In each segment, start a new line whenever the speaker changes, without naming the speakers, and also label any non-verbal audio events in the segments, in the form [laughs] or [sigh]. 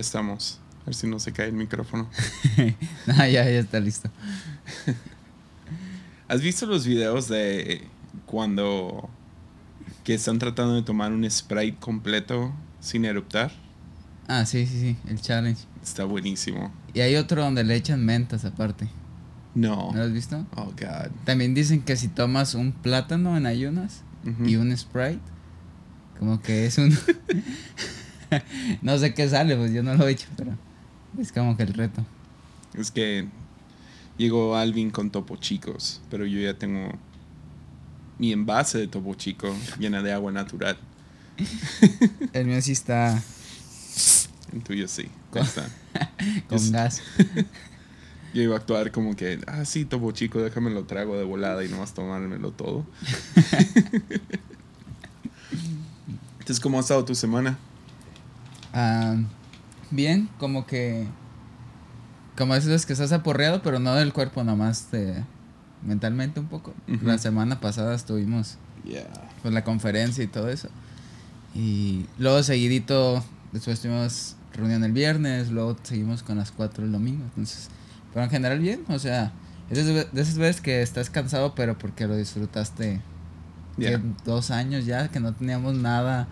Ya estamos. A ver si no se cae el micrófono.
no, [laughs] ya, ya está listo. [laughs]
¿Has visto los videos de cuando que están tratando de tomar un Sprite completo sin eruptar?
Ah, sí, sí, sí, el challenge.
Está buenísimo.
Y hay otro donde le echan mentas aparte.
No.
¿No lo has visto?
Oh, God.
También dicen que si tomas un plátano en ayunas y un Sprite, como que es un... [laughs] [laughs] no sé qué sale, pues yo no lo he hecho, pero es como que el reto.
Es que llegó Alvin con Topo Chicos, pero yo ya tengo mi envase de Topo Chico llena de agua natural. [laughs]
El mío sí está
El tuyo sí.
Con-
está. [laughs]
con
Es-
gas.
Yo iba a actuar como que, ah, sí, Topo Chico, déjame lo trago de volada y nomás tomármelo todo. Entonces, ¿cómo ha estado tu semana?
Ah, bien, como que... Como esas veces que estás aporreado, pero no del cuerpo, nomás de, mentalmente un poco. La semana pasada estuvimos
Yeah.
con la conferencia y todo eso. Y luego seguidito, después tuvimos reunión el viernes, luego seguimos con las 4 el domingo. Entonces, pero en general bien, o sea, es de esas veces que estás cansado, pero porque lo disfrutaste
Yeah.
dos años ya, que no teníamos nada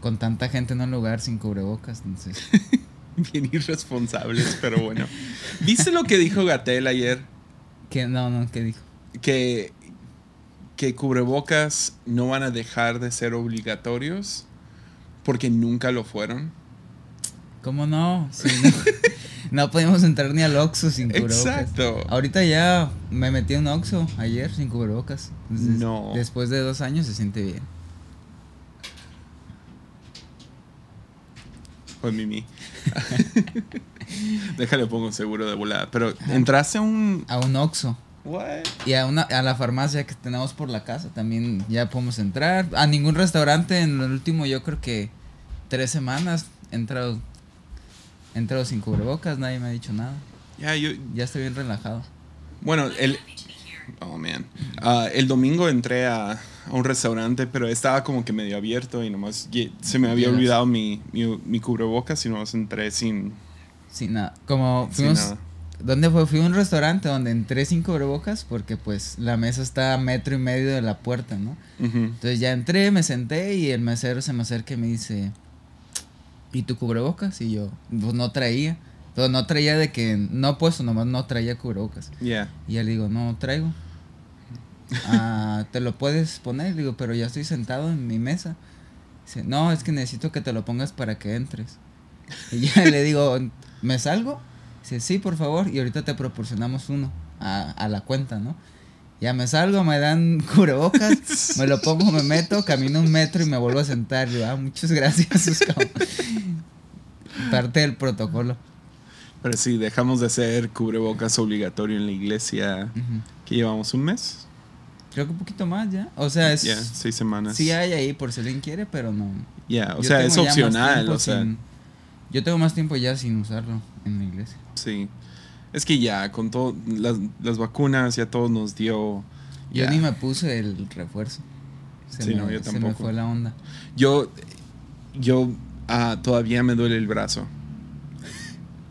con tanta gente en un lugar sin cubrebocas. Entonces, [laughs]
Bien irresponsables, pero bueno. ¿Viste lo que dijo Gatel ayer?
que no, no, ¿qué dijo?
Que, que cubrebocas no van a dejar de ser obligatorios porque nunca lo fueron.
¿Cómo no? No, [laughs] no podíamos entrar ni al Oxxo sin cubrebocas.
Exacto.
Ahorita ya me metí en un Oxxo ayer sin cubrebocas. Entonces,
No.
Después de dos años se siente bien.
Mimi. [laughs] Déjale pongo seguro de volada. Pero entraste a un.
A un Oxxo.
What?
Y a, una, a la farmacia que tenemos por la casa también ya podemos entrar. A ningún restaurante en el último, yo creo que tres semanas he entrado, he entrado sin cubrebocas. Nadie me ha dicho nada.
Ya, yo.
Ya estoy bien relajado.
Bueno, el. Oh, man. Ah, el domingo entré a, a un restaurante, pero estaba como que medio abierto y nomás se me había olvidado mi, mi, mi cubrebocas y nomás entré sin,
Sin nada. Como
sin
fuimos.
nada.
¿Dónde fue? Fui a un restaurante donde entré sin cubrebocas porque pues la mesa está a metro y medio de la puerta, ¿no?
Ujú.
Entonces ya entré, me senté y el mesero se me acerca y me dice, ¿y tu cubrebocas? Y yo, pues no traía. Pero no traía de que, no puesto, nomás no traía cubrebocas.
Yeah.
Y ya le digo, no traigo. [laughs] Ah, ¿te lo puedes poner? Digo, pero ya estoy sentado en mi mesa. Dice, no, es que necesito que te lo pongas para que entres. Y ya [laughs] le digo, ¿me salgo? Dice, sí, por favor. Y ahorita te proporcionamos uno a, a la cuenta, ¿no? Ya me salgo, me dan [laughs] cubrebocas, me lo pongo, me meto, camino un metro y me vuelvo a sentar. Yo, ah, muchas gracias. Parte del protocolo.
Pero sí, dejamos de hacer cubrebocas obligatorio en la iglesia.
Ujú.
que llevamos? ¿Un mes?
Creo que un poquito más ya. O sea, es...
Ya, seis semanas.
Sí hay ahí por si alguien quiere, pero no.
Ya, o
Yo
sea, es opcional. O sea,
sin- Yo tengo más tiempo ya sin usarlo en la iglesia.
sí. Es que ya, con todo, las, las vacunas ya todos nos dio.
Yo
ya.
ni me puse el refuerzo. Se,
Sí,
me,
no, yo
se me
tampoco.
fue la onda.
Yo, yo ah, todavía me duele el brazo.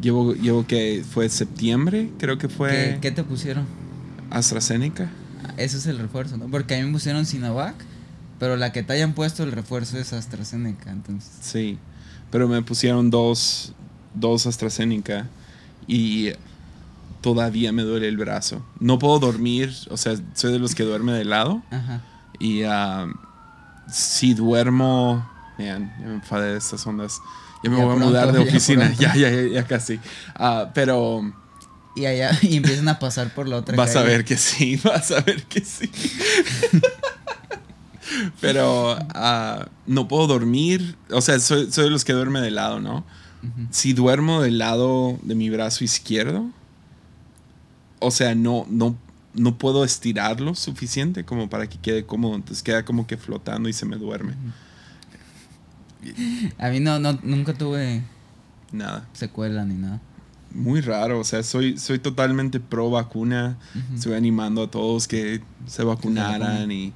Llevo, llevo que fue septiembre, creo que fue
¿Qué, qué te pusieron?
AstraZeneca.
Ese es el refuerzo, ¿no? Porque a mí me pusieron Sinovac, pero la que te hayan puesto el refuerzo es AstraZeneca, entonces.
Sí, pero me pusieron dos, dos AstraZeneca y todavía me duele el brazo. No puedo dormir, o sea, soy de los que duerme de lado
Ajá.
y ah, si duermo, man, ya me enfadé de estas ondas. Ya me
Ya
voy a mudar de [laughs] oficina, ya, ya, ya, ya casi. Ah, pero
Y allá, y empiezan a pasar por la otra
vas a ver que sí, [laughs] vas a ver que sí. [laughs] pero ah, no puedo dormir, o sea, soy, soy de los que duerme de lado, ¿no? Si duermo del lado de mi brazo izquierdo, o sea, no, no, no puedo estirarlo suficiente como para que quede cómodo. Entonces queda como que flotando y se me duerme.
A mí no, no, nunca tuve
Nada.
secuela ni nada.
Muy raro. O sea, soy, soy totalmente pro vacuna. Estoy animando a todos que se vacunaran y,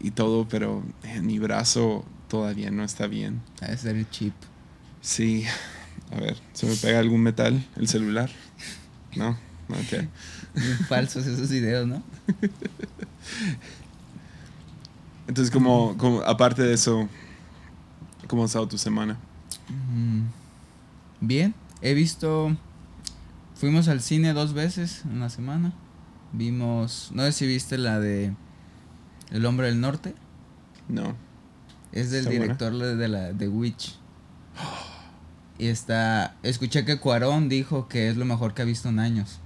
y todo, pero eh, mi brazo todavía no está bien.
Debe ser el chip.
Sí. A ver, ¿se me pega algún metal? ¿El celular? No, ok. [laughs]
Falsos esos videos, ¿no?
Entonces, como, como aparte de eso, ¿cómo ha estado tu semana?
Mm, Bien, he visto. Fuimos al cine dos veces en la semana. Vimos. No sé si viste la de. El hombre del norte.
No.
Es del director de la de Witch. Y está. Escuché que Cuarón dijo que es lo mejor que ha visto en años.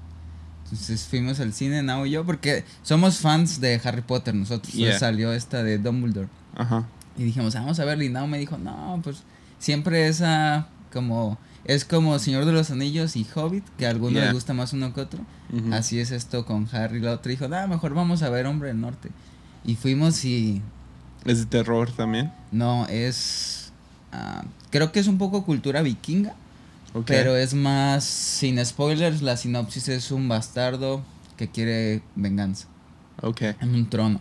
Entonces fuimos al cine, Nao y yo, porque somos fans de Harry Potter nosotros. Entonces salió esta de Dumbledore.
Ajá.
Y dijimos, vamos a verla. Y Nao me dijo, no, pues siempre esa como. Es como Señor de los Anillos y Hobbit, que a algunos
Yeah.
les gusta más uno que otro. Así es esto con Harry. La otra dijo, ah, mejor vamos a ver Hombre del Norte. Y fuimos y
¿Es de terror también?
no, es. ah, creo que es un poco cultura vikinga. Pero es más. Sin spoilers, la sinopsis es un bastardo que quiere venganza
Ok.
en un trono.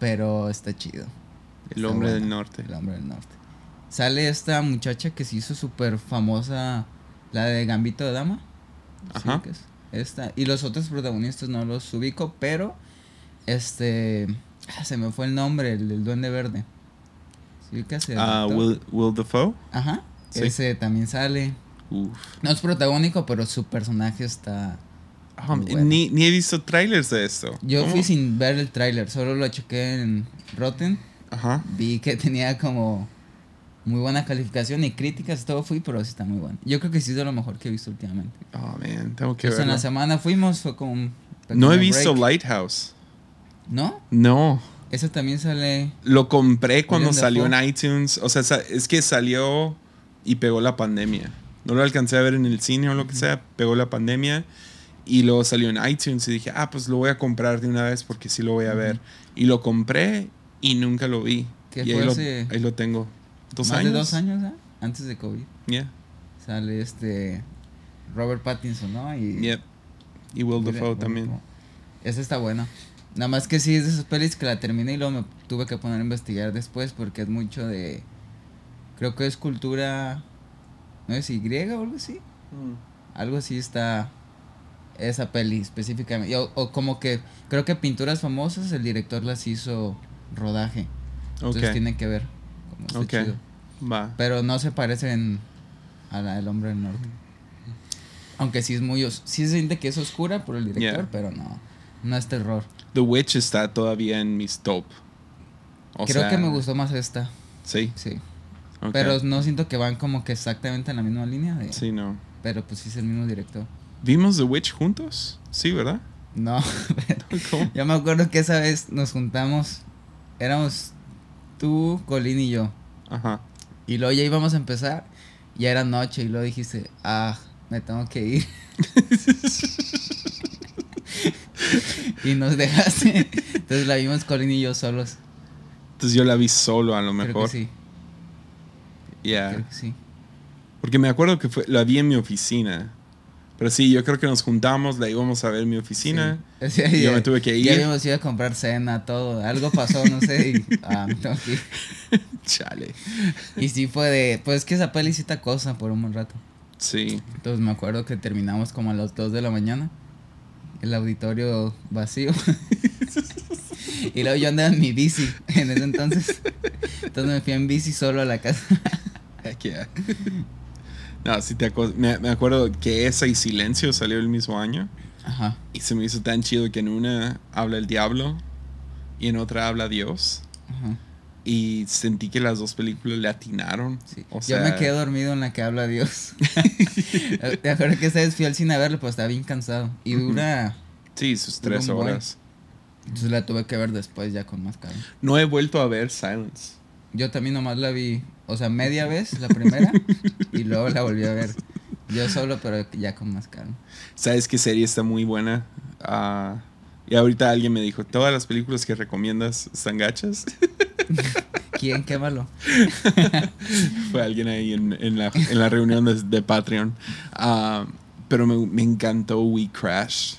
Pero está chido.
El
Está
hombre del norte.
El hombre del norte. Sale esta muchacha que se hizo súper famosa. La de Gambito de Dama. ¿Sí
Ajá.
Esta. Y los otros protagonistas no los ubico, pero. Este. ah, se me fue el nombre, el del Duende Verde. ¿Sí el
Ah,
actor?
Will, Will Dafoe.
Ajá.
Sí.
Ese también sale.
Uf.
No es protagónico, pero su personaje está.
Ah,
bueno.
ni, ni he visto trailers de esto.
Yo
¿Cómo?
fui sin ver el tráiler, solo lo chequé en Rotten.
Ajá.
Vi que tenía como muy buena calificación y críticas, todo fui, pero sí está muy bueno. Yo creo que sí es de lo mejor que he visto últimamente.
Oh, man. Tengo que
Entonces, en la semana fuimos, fue como un
No he visto
break.
Lighthouse.
¿No?
No.
Ese también sale.
Lo compré cuando salió en iTunes. O sea, es que salió y pegó la pandemia. No lo alcancé a ver en el cine o lo que sea. Pegó la pandemia. Y luego salió en iTunes y dije, ah, pues lo voy a comprar de una vez porque sí lo voy a ver. Y lo compré y nunca lo vi.
¿Qué
y
fue
ahí, lo, ahí lo tengo. ¿Dos
más
años?
de dos años, ¿eh? Antes de COVID.
Yeah.
Sale este. Robert Pattinson, ¿no? Y.
Yep. Y Will Dafoe también.
Esa está buena. Nada más que sí es de esas pelis que la terminé y luego me tuve que poner a investigar después porque es mucho de. Creo que es cultura. No sé si griega o algo así. Algo así está. Esa peli específicamente. O, o como que. Creo que pinturas famosas el director las hizo rodaje. Entonces
Ok.
tiene que ver. Como está
Ok.
chido.
Va.
Pero no se parecen a la del hombre del norte. Aunque sí es muy sí se siente que es oscura por el director,
Yeah.
pero no, no es terror.
The Witch está todavía en mis top. O
Creo
sea,
que me gustó más esta,
Sí.
sí. Pero no siento que van como que exactamente en la misma línea. de-
Sí, no.
Pero pues sí es el mismo director.
¿Vimos The Witch juntos? Sí, ¿verdad?
No, [laughs]
¿Cómo?
yo me acuerdo que esa vez nos juntamos, éramos tú, Colín y yo.
Ajá.
Y luego ya íbamos a empezar, ya era noche y luego dijiste, ah, me tengo que ir. [laughs] [laughs] y nos dejaste. Entonces la vimos Colin y yo solos.
Entonces yo la vi solo a lo
Creo
mejor.
que sí.
Yeah.
Creo que sí.
Porque me acuerdo que fue, la vi en mi oficina. Pero sí, yo creo que nos juntamos, la íbamos a ver en mi oficina.
Sí.
Yo
ya-
me tuve que
Ya
ir.
habíamos ido a comprar cena, todo. Algo pasó, no sé. Y, [laughs] ah, me tengo que ir.
Chale.
Y sí fue de. Pues es que esa peli sí te acosa por un buen rato.
Sí.
Entonces me acuerdo que terminamos como a las 2 de la mañana. El auditorio vacío. [laughs] y luego yo andaba en mi bici en ese entonces. Entonces me fui en bici solo a la casa. [laughs]
Heck yeah. No, sí te acuerdo. Me, me acuerdo que esa y Silencio salió el mismo año.
Ajá.
Y se me hizo tan chido que en una habla el diablo y en otra habla Dios.
Ajá.
Y sentí que las dos películas le atinaron.
Sí.
O
yo
sea,
me quedé dormido en la que habla Dios. [laughs] Te acuerdo que esa vez fui al cine a verlo, pero estaba bien cansado. Y dura.
Sí, sus tres
buen.
horas.
Entonces la tuve que ver después ya con más calma.
No he vuelto a ver Silence.
Yo también nomás la vi, o sea, media vez la primera y luego la volví a ver. Yo solo, pero ya con más calma.
¿Sabes qué serie está muy buena? Ah, y ahorita alguien me dijo, todas las películas que recomiendas están gachas. [laughs]
¿Quién? Quémalo. [laughs]
Fue alguien ahí en, en la, en la reunión de, de Patreon. Ah, pero me, me encantó We Crash.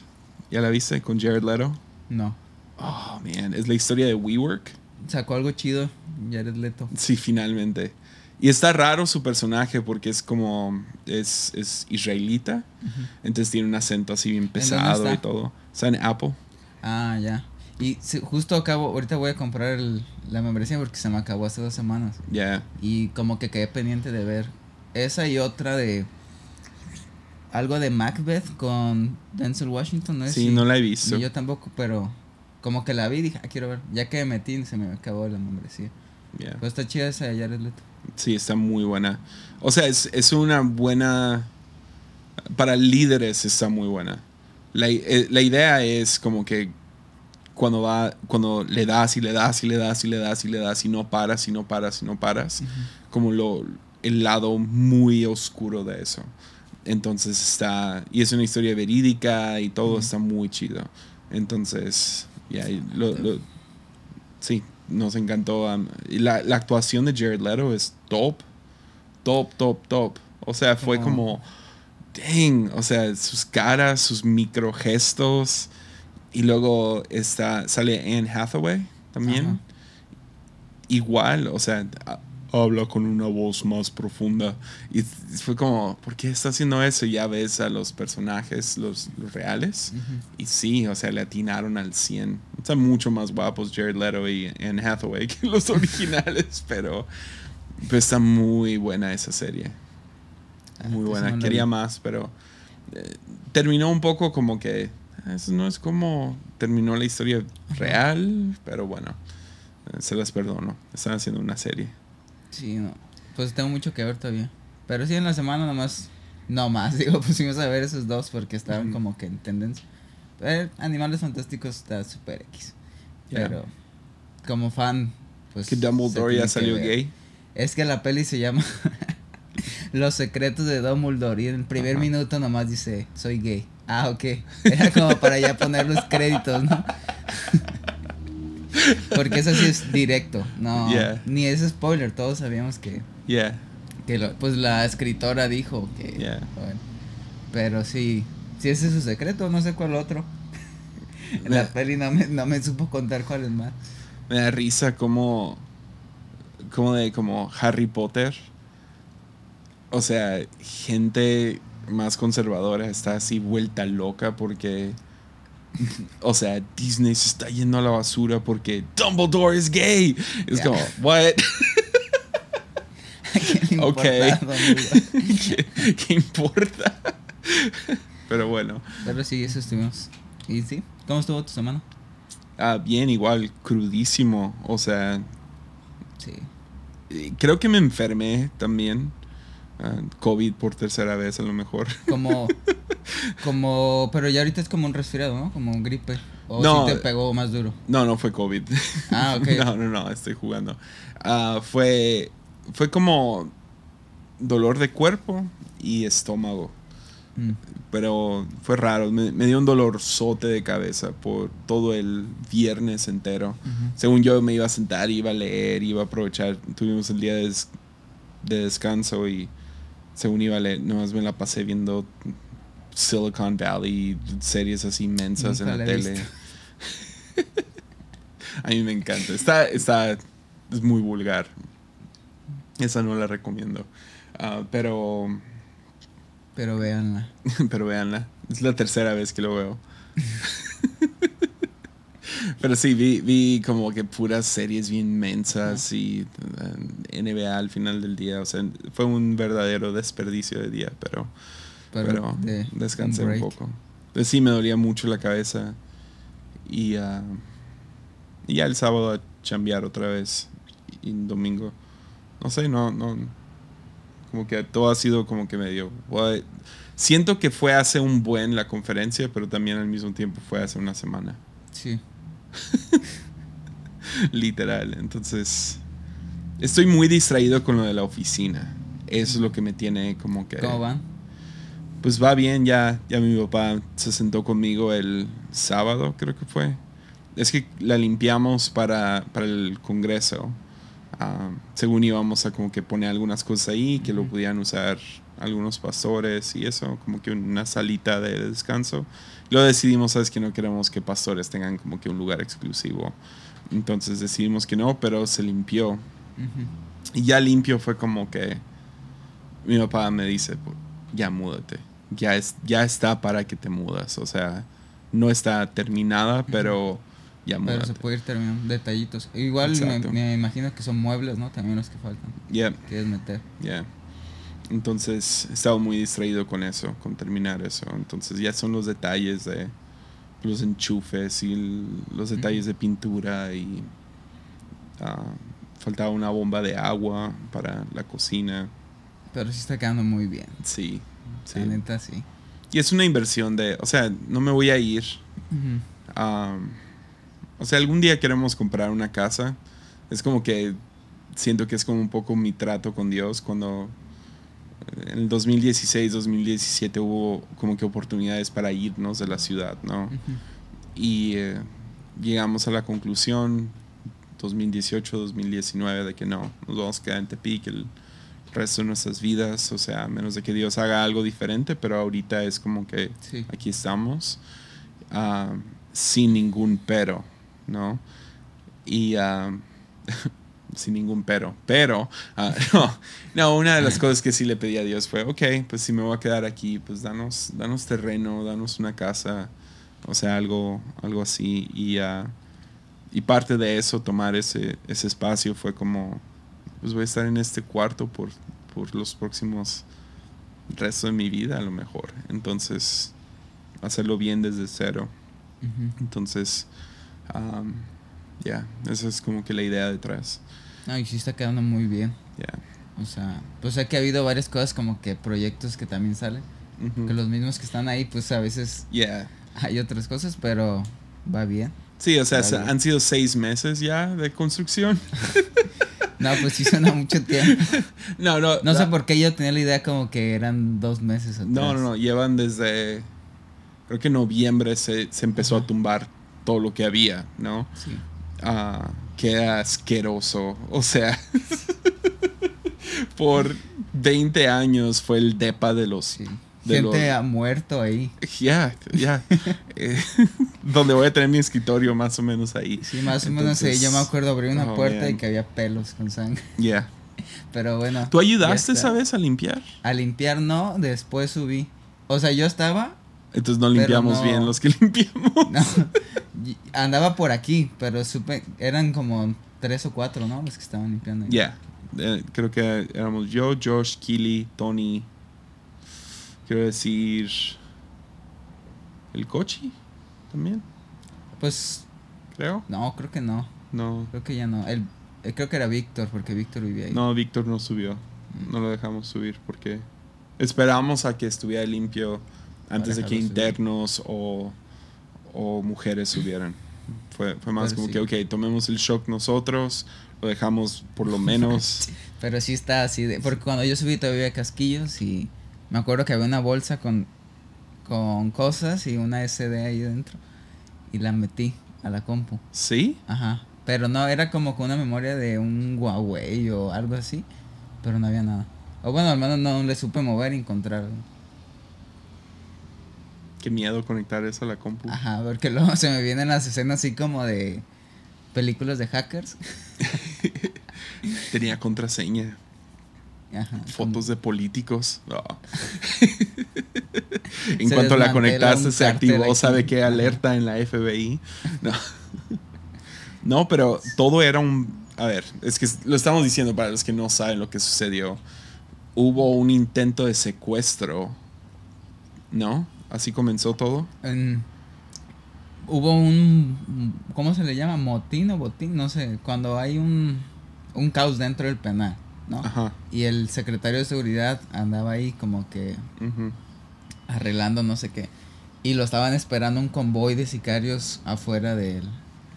¿Ya la viste con Jared Leto?
No.
Oh, man. Es la historia de WeWork.
Sacó algo chido, Jared Leto.
Sí, finalmente. Y está raro su personaje porque es como. Es, es israelita. Entonces tiene un acento así bien pesado y todo. Está en Apple.
Ah, ya. Y justo acabo, ahorita voy a comprar la membresía porque se me acabó hace dos semanas.
Ya.
Y como que quedé pendiente de ver esa y otra de algo de Macbeth con Denzel Washington, ¿no?
Sí, no la he visto.
yo tampoco, pero como que la vi y dije, ah, quiero ver. Ya que me metí, se me acabó la membresía. Yeah. Pues está chida esa de Jared Leto.
Sí, está muy buena. O sea, es, es una buena... Para líderes está muy buena. La, eh, la idea es como que cuando va, cuando le das y le das y le das y le das y le das y no paras y no paras y no paras, como lo, el lado muy oscuro de eso. Entonces está, y es una historia verídica y todo está muy chido. Entonces, ya, lo, sí, nos encantó. la, la, actuación de Jared Leto es top, top, top, top. O sea, fue como, dang, o sea, sus caras, sus microgestos y luego está, sale Anne Hathaway también. Igual, o sea, habla con una voz más profunda. Y fue como, ¿por qué está haciendo eso? Y ya ves a los personajes, los, reales. Y sí, o sea, le atinaron al 100. Están mucho más guapos Jared Leto y Anne Hathaway [laughs] que los originales, [laughs] pero, está muy buena esa serie. Ah, muy buena. Quería más, pero eh, terminó un poco como que eso no es como terminó la historia real, pero bueno, eh, se las perdono. Están haciendo una serie.
Sí, no. Pues tengo mucho que ver todavía. Pero sí, en la semana nomás, no más, [laughs] digo, pusimos a ver esos dos porque estaban como que en tendencia. Pero Animales Fantásticos está super X. Pero como fan, pues...
Que Dumbledore ya salió gay.
Es que la peli se llama [laughs] Los secretos de Dumbledore y en el primer minuto nomás dice, soy gay. Ah, ok. Era como para ya poner los créditos, ¿no? [laughs] Porque eso sí es directo, no, ni es spoiler, todos sabíamos que,
yeah.
que pues la escritora dijo que, bueno, pero sí, si ese es su secreto, no sé cuál otro. [laughs] la peli no me, no me supo contar cuál es más.
Me da risa como, como de como Harry Potter, o sea, gente más conservadora está así vuelta loca porque. O sea, Disney se está yendo a la basura porque Dumbledore es gay. Es como, what? [laughs] ok. [laughs] ¿Qué, importa? Pero bueno.
Pero sí, eso estuvimos. ¿Y sí? ¿Cómo estuvo tu semana?
Ah, bien, igual, crudísimo. O sea.
Sí.
Creo que me enfermé también. COVID por tercera vez a lo mejor. [laughs]
Como, [laughs] como, pero ya ahorita es como un resfriado, ¿no? Como un gripe. ¿O no, si te pegó más duro?
No, no fue COVID.
Ah, [laughs] ok.
no, no, no, estoy jugando. Ah, fue, fue como dolor de cuerpo y estómago. Mm. Pero fue raro, me, dio un dolor sote de cabeza por todo el viernes entero. Según yo me iba a sentar, iba a leer, iba a aprovechar. Tuvimos el día de, de descanso y según iba a leer, nomás me la pasé viendo Silicon Valley, series así inmensas en la tele. [laughs] a mí me encanta. Está, está, es muy vulgar. Esa no la recomiendo. Ah, pero.
Pero véanla. [laughs]
pero véanla. Es la tercera vez que lo veo. [laughs] Pero sí, vi, vi como que puras series bien mensas y eh, NBA al final del día. O sea, fue un verdadero desperdicio de día, pero, pero, descansé un, poco. Sí, me dolía mucho la cabeza. Y, uh, y ya el sábado a chambear otra vez. Y domingo. No sé, no, no. Como que todo ha sido como que medio. Siento que fue hace un buen la conferencia, pero también al mismo tiempo fue hace una semana.
Sí. [laughs]
Literal. Entonces, estoy muy distraído con lo de la oficina. Eso es lo que me tiene como que...
¿Cómo van?
Pues va bien, ya, ya mi papá se sentó conmigo el sábado, creo que fue. Es que la limpiamos para, para el congreso. Ah, según íbamos a como que poner algunas cosas ahí, que lo pudieran usar algunos pastores y eso, como que una salita de descanso. Lo decidimos, sabes que no queremos que pastores tengan como que un lugar exclusivo. Entonces decidimos que no, pero se limpió. Y ya limpio fue como que mi papá me dice, "Pues, ya múdate. Ya, es, ya está para que te mudas. O sea, no está terminada, pero ya
Pero se puede ir terminando detallitos. Igual me, me imagino que son muebles, ¿no? También los que faltan.
Yeah,
Quieres meter.
yeah. Entonces he estado muy distraído con eso, con terminar eso. Entonces ya son los detalles de los enchufes y el- los detalles de pintura y ah, faltaba una bomba de agua para la cocina.
Pero sí está quedando muy bien.
Sí, sí.
La neta, sí.
Y es una inversión de, o sea, no me voy a ir. am, o sea, algún día queremos comprar una casa. Es como que siento que es como un poco mi trato con Dios cuando en el 2016, 2017 hubo como que oportunidades para irnos de la ciudad, ¿no?
Ujú.
Y eh, llegamos a la conclusión 2018, 2019 de que no, nos vamos a quedar en Tepic el resto de nuestras vidas, o sea, a menos de que Dios haga algo diferente, pero ahorita es como que
Sí.
aquí estamos ah, sin ningún pero, ¿no? Y ah, [laughs] sin ningún pero, pero ah, [laughs] no, no, una de las cosas que sí le pedí a Dios fue, ok, pues si me voy a quedar aquí, pues danos, danos terreno, danos una casa, o sea, algo, algo así. Y, ah, y parte de eso, tomar ese, ese espacio fue como, pues voy a estar en este cuarto por, por los próximos resto de mi vida a lo mejor. Entonces, hacerlo bien desde cero. Entonces, am, ya, esa es como que la idea detrás.
No, y sí está quedando muy bien.
Ya.
O sea, pues sé que ha habido varias cosas como que proyectos que también salen. Que los mismos que están ahí, pues a veces
Yeah.
hay otras cosas, pero va bien.
Sí, o sea,
bien.
han sido seis meses ya de construcción. [laughs]
No, pues sí suena mucho tiempo. [laughs]
No, no.
No sé por qué yo tenía la idea como que eran dos meses atrás.
No, no, no. Llevan desde. Creo que en noviembre se, se empezó a tumbar todo lo que había, ¿no?
Sí.
Ah, qué asqueroso. O sea, [laughs] por 20 años fue el depa de los.
sí.
de
Gente
los-
ha muerto ahí.
Ya, ya. [laughs] Eh, [laughs] donde voy a tener mi escritorio más o menos ahí.
Sí, más o menos
Entonces-
yo me acuerdo abrir una
Oh,
puerta y que había pelos con sangre.
Ya.
Pero bueno.
¿Tú ayudaste esa vez a limpiar?
A limpiar no, después subí. O sea, yo estaba,
Entonces no limpiamos
no.
bien los que [laughs] limpiamos.
no, andaba por aquí, pero supe, eran como tres o cuatro, ¿no? Los que estaban limpiando.
Ya. Eh, creo que éramos yo, Josh, Kili, Tony. Quiero decir. El Cochi también,
Pues,
creo.
no, creo que no.
No.
Creo que ya no. El, eh, creo que era Víctor, porque Víctor vivía ahí.
No, Víctor no subió. No lo dejamos subir porque esperamos a que estuviera limpio antes de que internos o, o mujeres subieran. Fue, fue más
Pero
como
sí.
que, ok, tomemos el shock nosotros, lo dejamos por lo [laughs] menos.
Pero sí está así de. Porque cuando yo subí todavía había casquillos y me acuerdo que había una bolsa con, con cosas y una SD ahí dentro. Y la metí a la compu.
¿Sí?
Ajá. Pero no, era como con una memoria de un Huawei o algo así. Pero no había nada. O bueno, al menos no le supe mover y encontrar.
Qué miedo conectar eso a la compu.
Ajá, porque luego [laughs] se me vienen las escenas así como de películas de hackers. [laughs]
Tenía contraseña.
Ajá.
Fotos de políticos. No. [laughs] en
Se
cuanto la conectaste, se activó,
aquí.
sabe qué alerta en la FBI. No. no, pero todo era un. A ver, es que lo estamos diciendo para los que no saben lo que sucedió. Hubo un intento de secuestro. ¿No? Así comenzó todo.
En- hubo un ¿cómo se le llama? motín o botín, no sé, cuando hay un un caos dentro del penal, ¿no?
Ajá.
Y el secretario de seguridad andaba ahí como que arreglando no sé qué. Y lo estaban esperando un convoy de sicarios afuera del,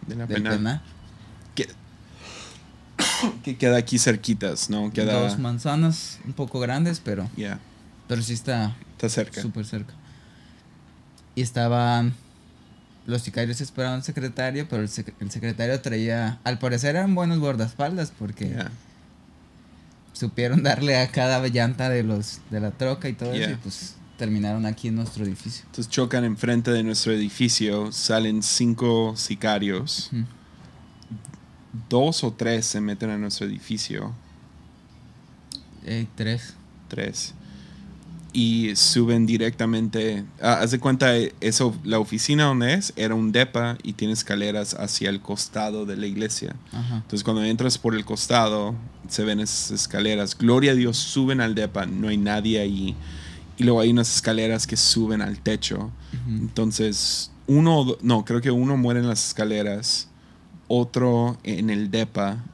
De la
del
pena.
penal.
Que, que queda aquí cerquitas, ¿no? Queda.
Dos manzanas un poco grandes, pero
Ya.
pero sí está
Está cerca.
súper cerca. Y estaban los sicarios esperaban al secretario, pero el, sec- el secretario traía, al parecer eran buenos guardaespaldas porque supieron darle a cada llanta de los de la troca y todo eso y pues terminaron aquí en nuestro edificio.
Entonces chocan enfrente de nuestro edificio, salen cinco sicarios, dos o tres se meten a nuestro edificio
Hay tres.
Tres. Y suben directamente. ah, haz de cuenta, eso, la oficina donde es era un depa y tiene escaleras hacia el costado de la iglesia.
Ajá.
Entonces, cuando entras por el costado, se ven esas escaleras. Gloria a Dios, suben al depa, no hay nadie ahí. Y luego hay unas escaleras que suben al techo. Entonces, uno, no, creo que uno muere en las escaleras, otro en el depa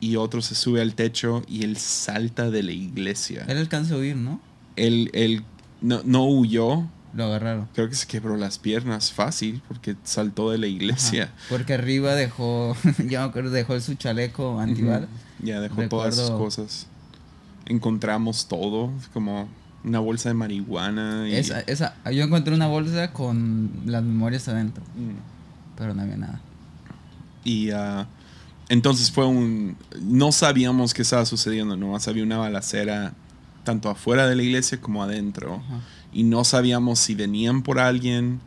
y otro se sube al techo y él salta de la iglesia.
Él alcanza a huir, ¿no?
Él, él no, no huyó,
Lo agarraron.
creo que se quebró las piernas fácil porque saltó de la iglesia.
Ajá. Porque arriba dejó, [laughs] yo me acuerdo, dejó su chaleco antibalas.
Ya dejó todas sus cosas. Encontramos todo, como una bolsa de marihuana. Y,
Esa, esa, yo encontré una bolsa con las memorias adentro,
Mm.
pero no había nada.
Y ah, entonces fue un... No sabíamos qué estaba sucediendo, nomás había una balacera tanto afuera de la iglesia como adentro. Y no sabíamos si venían por alguien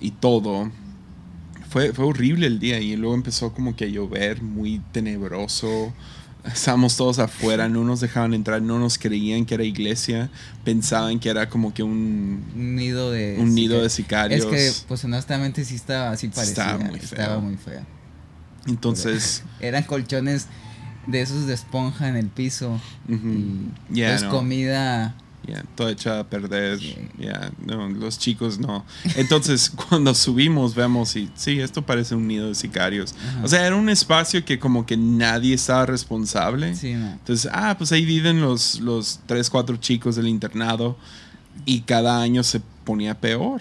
y todo. Fue, fue horrible el día y luego empezó como que a llover muy tenebroso. [laughs] Estábamos todos afuera, no nos dejaban entrar, no nos creían que era iglesia, pensaban que era como que un,
Un nido de...
un nido de
sicarios. Es que, pues honestamente sí estaba así parecía.
Estaba muy
Estaba
feo.
muy fea.
Entonces, [laughs]
Eran colchones de esos de esponja en el piso.
ujú,
Y
ya,
pues
no.
comida...
Ya, toda echada a perder. Ya, no, los chicos no. Entonces, [laughs] cuando subimos, vemos y sí, esto parece un nido de sicarios. O sea, era un espacio que como que nadie estaba responsable.
Sí.
Entonces, ah, pues ahí viven los, los tres, cuatro chicos del internado y cada año se ponía peor.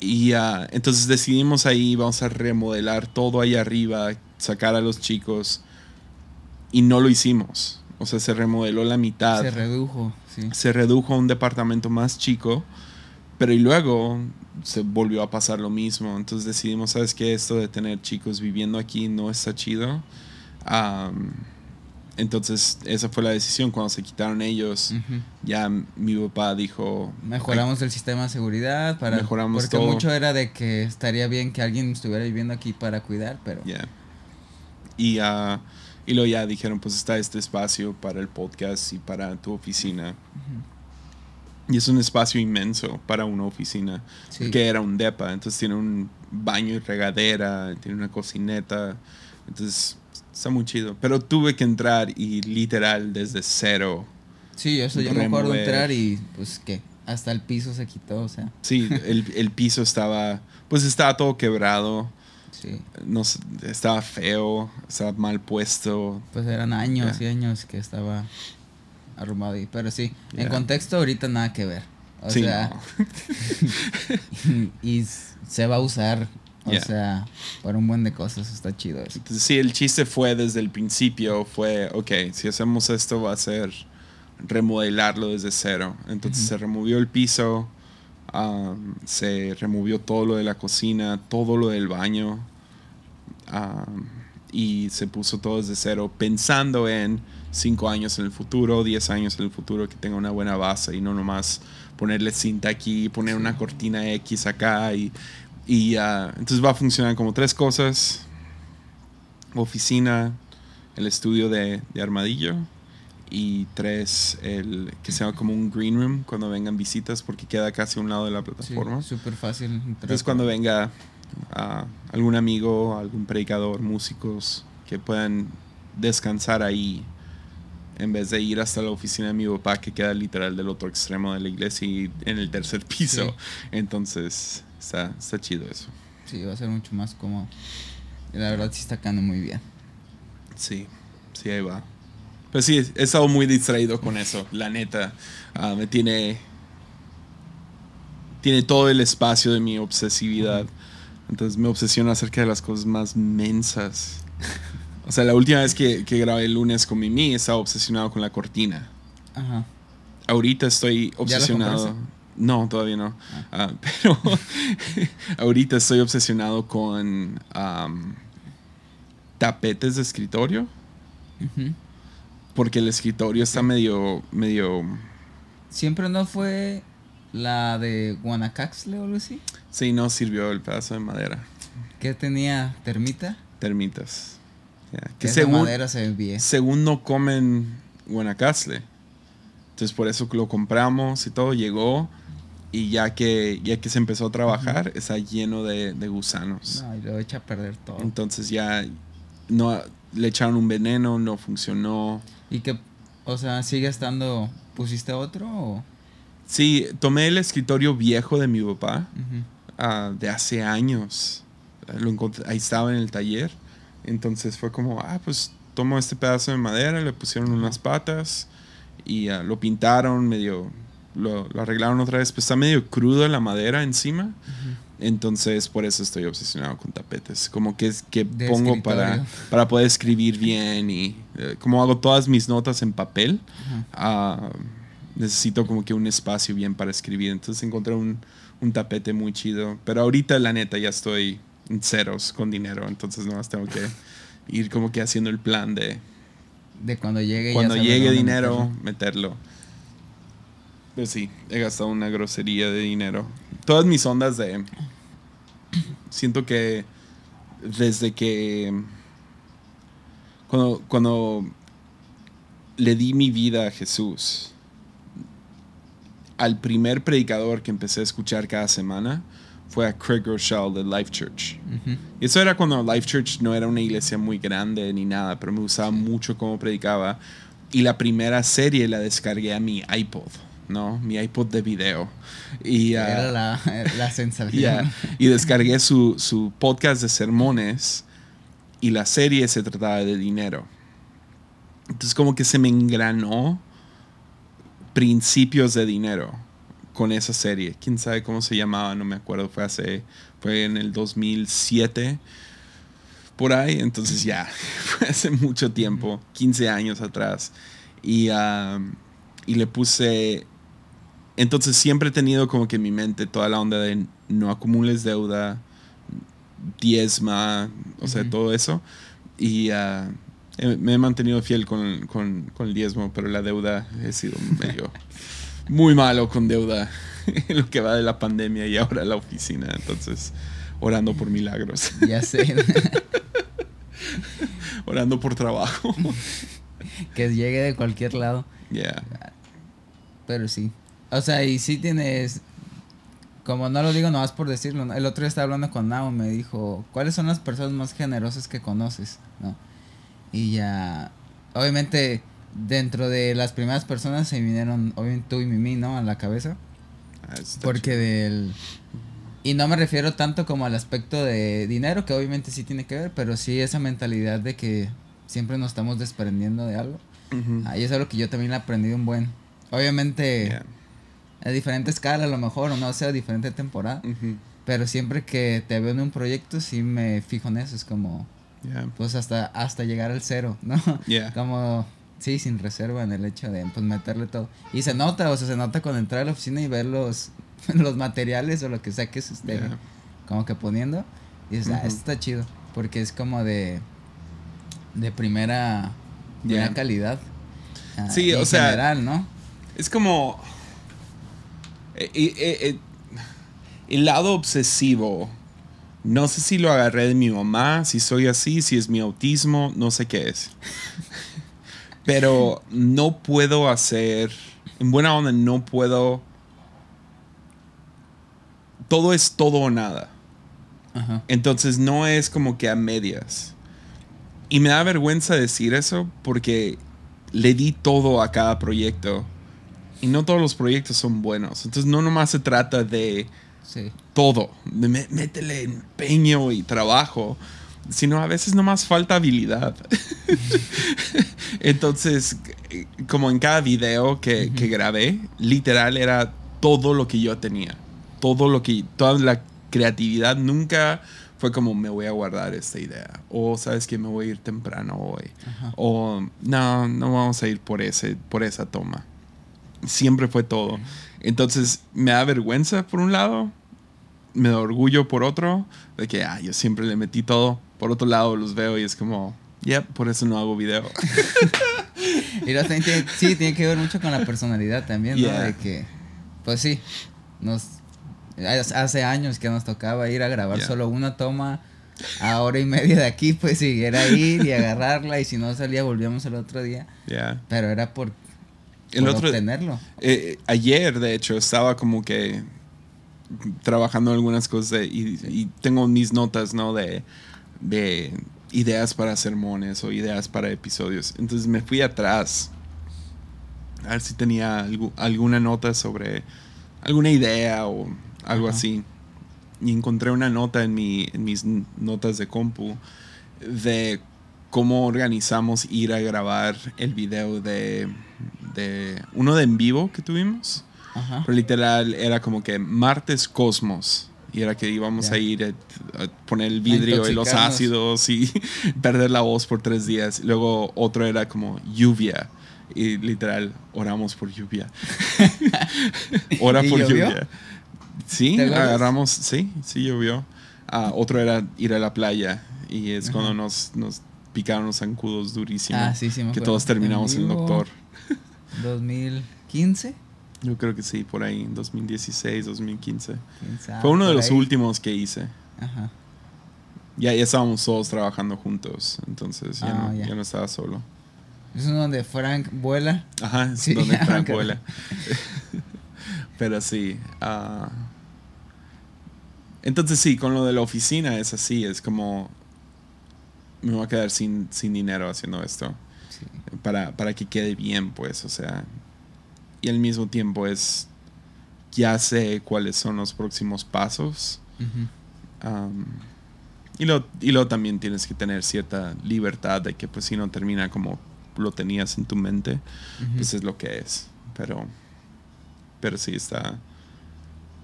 Y ah, entonces decidimos ahí, vamos a remodelar todo ahí arriba, sacar a los chicos y no lo hicimos. O sea, se remodeló la mitad
Se redujo, sí.
se redujo a un departamento más chico, pero y luego se volvió a pasar lo mismo. Entonces decidimos, ¿sabes qué? Esto de tener chicos viviendo aquí no está chido. Am, entonces esa fue la decisión cuando se quitaron ellos. Ya mi papá dijo,
Mejoramos el sistema de seguridad para
Mejoramos
porque
todo.
mucho era de que estaría bien que alguien estuviera viviendo aquí para cuidar, pero
Ya. Y, ah, y luego ya dijeron, pues está este espacio para el podcast y para tu oficina. Y es un espacio inmenso para una oficina.
Sí.
Porque era un depa. Entonces tiene un baño y regadera, tiene una cocineta. Entonces está muy chido. Pero tuve que entrar y literal desde cero.
sí, eso yo me acuerdo entrar y pues que hasta el piso se quitó, o sea,
Sí, el, el piso estaba, pues estaba todo quebrado.
Sí,
No, estaba feo, estaba mal puesto.
pues eran años y años que estaba arrumado ahí, pero sí, en contexto ahorita nada que ver. O
sí,
sea,
no. [laughs]
y se va a usar, o sea, para un buen de cosas, está chido eso.
Entonces, sí, el chiste fue desde el principio, fue, ok, si hacemos esto va a ser remodelarlo desde cero. Entonces se removió el piso, am, se removió todo lo de la cocina, todo lo del baño, y se puso todo desde cero, pensando en cinco años en el futuro, 10 años en el futuro, que tenga una buena base y no nomás ponerle cinta aquí, poner una cortina X acá y, y ah, entonces va a funcionar como tres cosas oficina, el estudio de, de Armadillo y tres, el que sea como un green room cuando vengan visitas porque queda casi a un lado de la
Sí,
plataforma.
súper fácil. entrar
Entonces cuando venga ah, algún amigo, algún predicador, músicos que puedan descansar ahí en vez de ir hasta la oficina de mi papá que queda literal del otro extremo de la iglesia y en el tercer [laughs] piso.
Sí.
Entonces está, está chido eso.
Sí, va a ser mucho más cómodo. La verdad sí está quedando muy bien.
Sí, sí, ahí va. Pues sí, he estado muy distraído con eso, la neta. Ah, me tiene. Tiene todo el espacio de mi obsesividad. Entonces me obsesiona acerca de las cosas más mensas. O sea, la última vez que, que grabé el lunes con Mimi estaba obsesionado con la cortina.
Ajá.
Ahorita estoy
¿Ya la
obsesionado. No, todavía no. Ah, pero [laughs] ahorita estoy obsesionado con am, tapetes de escritorio.
Ujú.
Porque el escritorio está medio, medio,
Siempre no fue la de Guanacaxle o algo así.
Sí, no sirvió el pedazo de madera.
Que tenía termita.
Termitas.
Que esa
según,
madera se bien.
según no comen Guanacaste. Entonces por eso lo compramos y todo llegó y ya que ya que se empezó a trabajar está lleno de, de gusanos.
No, y lo echa a perder todo.
Entonces ya no le echaron un veneno, no funcionó.
¿Y que, o sea, sigue estando, pusiste otro o?
Sí, tomé el escritorio viejo de mi papá
Ujú.
Ah, de hace años. Lo encontré- ahí estaba en el taller. Entonces fue como, ah, pues tomo este pedazo de madera, le pusieron unas patas y ah, lo pintaron medio, lo, lo arreglaron otra vez. Pues está medio crudo la madera encima. Entonces por eso estoy obsesionado con tapetes. Como que es que
De
pongo para,
escritorio.
para poder escribir bien y eh, como hago todas mis notas en papel. Ah, necesito como que un espacio bien para escribir. Entonces encontré un, un tapete muy chido. Pero ahorita la neta ya estoy en ceros con dinero. Entonces nomás tengo que ir como que haciendo el plan de
De cuando llegue.
cuando llegue dinero,
meterlo.
meterlo. Pero sí, he gastado una grosería de dinero. Todas mis ondas de... Siento que desde que... Cuando, cuando le di mi vida a Jesús, al primer predicador que empecé a escuchar cada semana fue a Craig Rochelle de Life Church. Y eso era cuando Life Church no era una iglesia muy grande ni nada, pero me gustaba mucho cómo predicaba. Y la primera serie la descargué a mi iPod, ¿no? Mi iPod de video. Y, ah,
Era la, [laughs] la sensación.
y descargué su, su podcast de sermones y la serie se trataba de dinero. Entonces como que se me engranó principios de dinero con esa serie. Quién sabe cómo se llamaba, no me acuerdo. Fue hace, fue en el 2007 por ahí. Entonces ya, [laughs] fue hace mucho tiempo, 15 años atrás. Y, y le puse entonces siempre he tenido como que en mi mente toda la onda de no acumules deuda, diezma, o sea, todo eso. Y ah, he- me he mantenido fiel con, con- con el diezmo, pero la deuda he sido medio [laughs] muy malo con deuda [laughs] en lo que va de la pandemia y ahora la oficina. Entonces, orando por milagros,
Ya sé. [laughs]
orando por trabajo.
que llegue de cualquier lado.
Yeah.
Pero sí. O sea, y sí tienes. Como no lo digo nomás por decirlo. El otro día estaba hablando con Nao. Me dijo: ¿Cuáles son las personas más generosas que conoces? ¿No? Y ya. Obviamente, dentro de las primeras personas se vinieron, obviamente tú y Mimi, ¿no? A la cabeza.
Ah,
Porque del... Y no me refiero tanto como al aspecto de dinero, que obviamente sí tiene que ver, pero sí esa mentalidad de que siempre nos estamos desprendiendo de algo. Ahí es algo que yo también he aprendido un buen. Obviamente
Yeah.
a diferente escala a lo mejor, o no sé, a diferente temporada. Pero siempre que te veo en un proyecto sí me fijo en eso. Es como,
Yeah.
pues hasta, hasta llegar al cero, ¿no?
Yeah.
Como, sí, sin reserva en el hecho de pues meterle todo. Y se nota, o sea, se nota cuando entrar a la oficina y ver los, [laughs] los materiales o lo que sea que se esté
Yeah.
como que poniendo. Y dices, ah, esto está chido. Porque es como de, de primera, primera calidad. Ah,
Sí,
en
o sea. Es como. eh, eh, eh, el lado obsesivo. No sé si lo agarré de mi mamá, si soy así, si es mi autismo, no sé qué es. [laughs] Pero no puedo hacer. En buena onda, no puedo. Todo es todo o nada.
Ajá.
Entonces no es como que a medias. Y me da vergüenza decir eso porque le di todo a cada proyecto. Y no todos los proyectos son buenos. Entonces no nomás se trata de
Sí.
todo, mé- métele empeño y trabajo, sino a veces nomás falta habilidad. [laughs] Entonces, como en cada video que, que grabé, literal era todo lo que yo tenía. Todo lo que, toda la creatividad nunca fue como me voy a guardar esta idea. O sabes que me voy a ir temprano hoy.
Ajá.
O no, no vamos a ir por, ese, por esa toma. Siempre fue todo. Entonces me da vergüenza por un lado, me da orgullo por otro, de que ah, yo siempre le metí todo. Por otro lado los veo y es como, yep, por eso no hago video. [laughs]
Y luego también tiene, sí, tiene que ver mucho con la personalidad también, ¿no?
Yeah.
De que, pues sí, nos hace años que nos tocaba ir a grabar
Yeah.
solo una toma a hora y media de aquí, pues sí, era ir y agarrarla y si no salía volvíamos el otro día. Pero era por,
El
por
otro,
obtenerlo.
eh, ayer, de hecho, estaba como que trabajando algunas cosas de- y, y tengo mis notas, ¿no? De, de ideas para sermones o ideas para episodios. Entonces me fui atrás a ver si tenía algu- alguna nota sobre alguna idea o algo
Ajá.
así. Y encontré una nota en, mi, en mis notas de compu de cómo organizamos ir a grabar el video de, de uno de en vivo que tuvimos.
Ajá.
Pero literal era como que martes Cosmos. Y era que íbamos a ir a, a poner el vidrio y los ácidos y [laughs] perder la voz por tres días. Luego otro era como lluvia. Y literal, oramos por lluvia. [laughs] [laughs] Ora
¿Y
por
llovió?
lluvia. Sí, agarramos, sí, sí llovió. Ah, otro era ir a la playa. Y es
Ajá.
cuando nos, nos picaron los zancudos durísimo.
Ah, sí, sí, me
que todos terminamos en el doctor.
2015.
Yo creo que sí, por ahí, en 2016, 2015.
quién sabe,
Fue uno de los
ahí.
últimos que hice.
Ajá.
Ya, ya estábamos todos trabajando juntos, entonces ya,
Ah,
no,
ya.
ya no estaba solo.
Es uno donde Frank vuela.
Ajá, es
Sí,
donde [laughs] Frank vuela. [laughs] Pero sí. ah, entonces sí, con lo de la oficina es así, es como... Me voy a quedar sin, sin dinero haciendo esto.
Sí.
Para, para que quede bien, pues, o sea... Y al mismo tiempo es... Ya sé cuáles son los próximos pasos. Am, y, lo, y luego también tienes que tener cierta libertad de que pues si no termina como lo tenías en tu mente, pues es lo que es. Pero, pero sí está...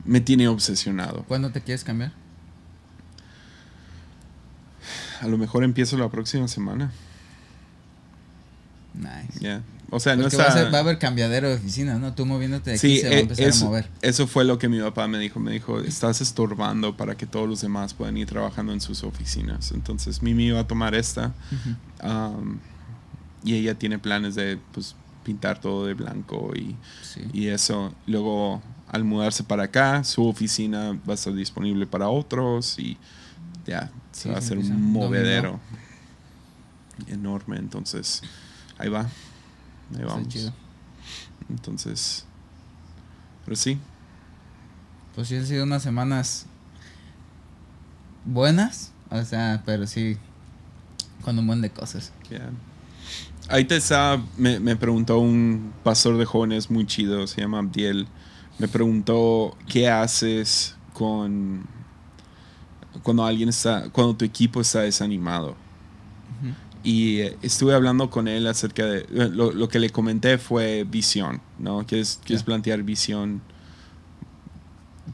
Me tiene obsesionado.
¿Cuándo te quieres cambiar?
A lo mejor empiezo la próxima semana.
Nice.
Ya. O sea, no
Porque va,
está...
va a haber cambiadero de oficina, ¿no? Tú moviéndote de aquí
Sí,
se va a
e-
empezar
eso,
a mover.
eso fue lo que mi papá me dijo. Me dijo, estás estorbando para que todos los demás puedan ir trabajando en sus oficinas. Entonces, Mimi iba a tomar esta. Am, y ella tiene planes de pues, pintar todo de blanco y,
Sí.
y eso. Luego, al mudarse para acá, su oficina va a estar disponible para otros y ya, se
Sí,
va a hacer un movedero enorme. Entonces, ahí va. Ahí
Está
vamos.
chido.
Entonces, pero sí,
Pues sí han sido unas semanas buenas, o sea, pero sí con un buen de cosas.
Ahí te estaba, me, me preguntó un pastor de jóvenes muy chido, se llama Abdiel. Me preguntó qué haces con cuando alguien está, cuando tu equipo está desanimado. Y eh, estuve hablando con él acerca de, eh, lo, lo que le comenté fue visión, ¿no? Que es, que es
Ya.
plantear visión.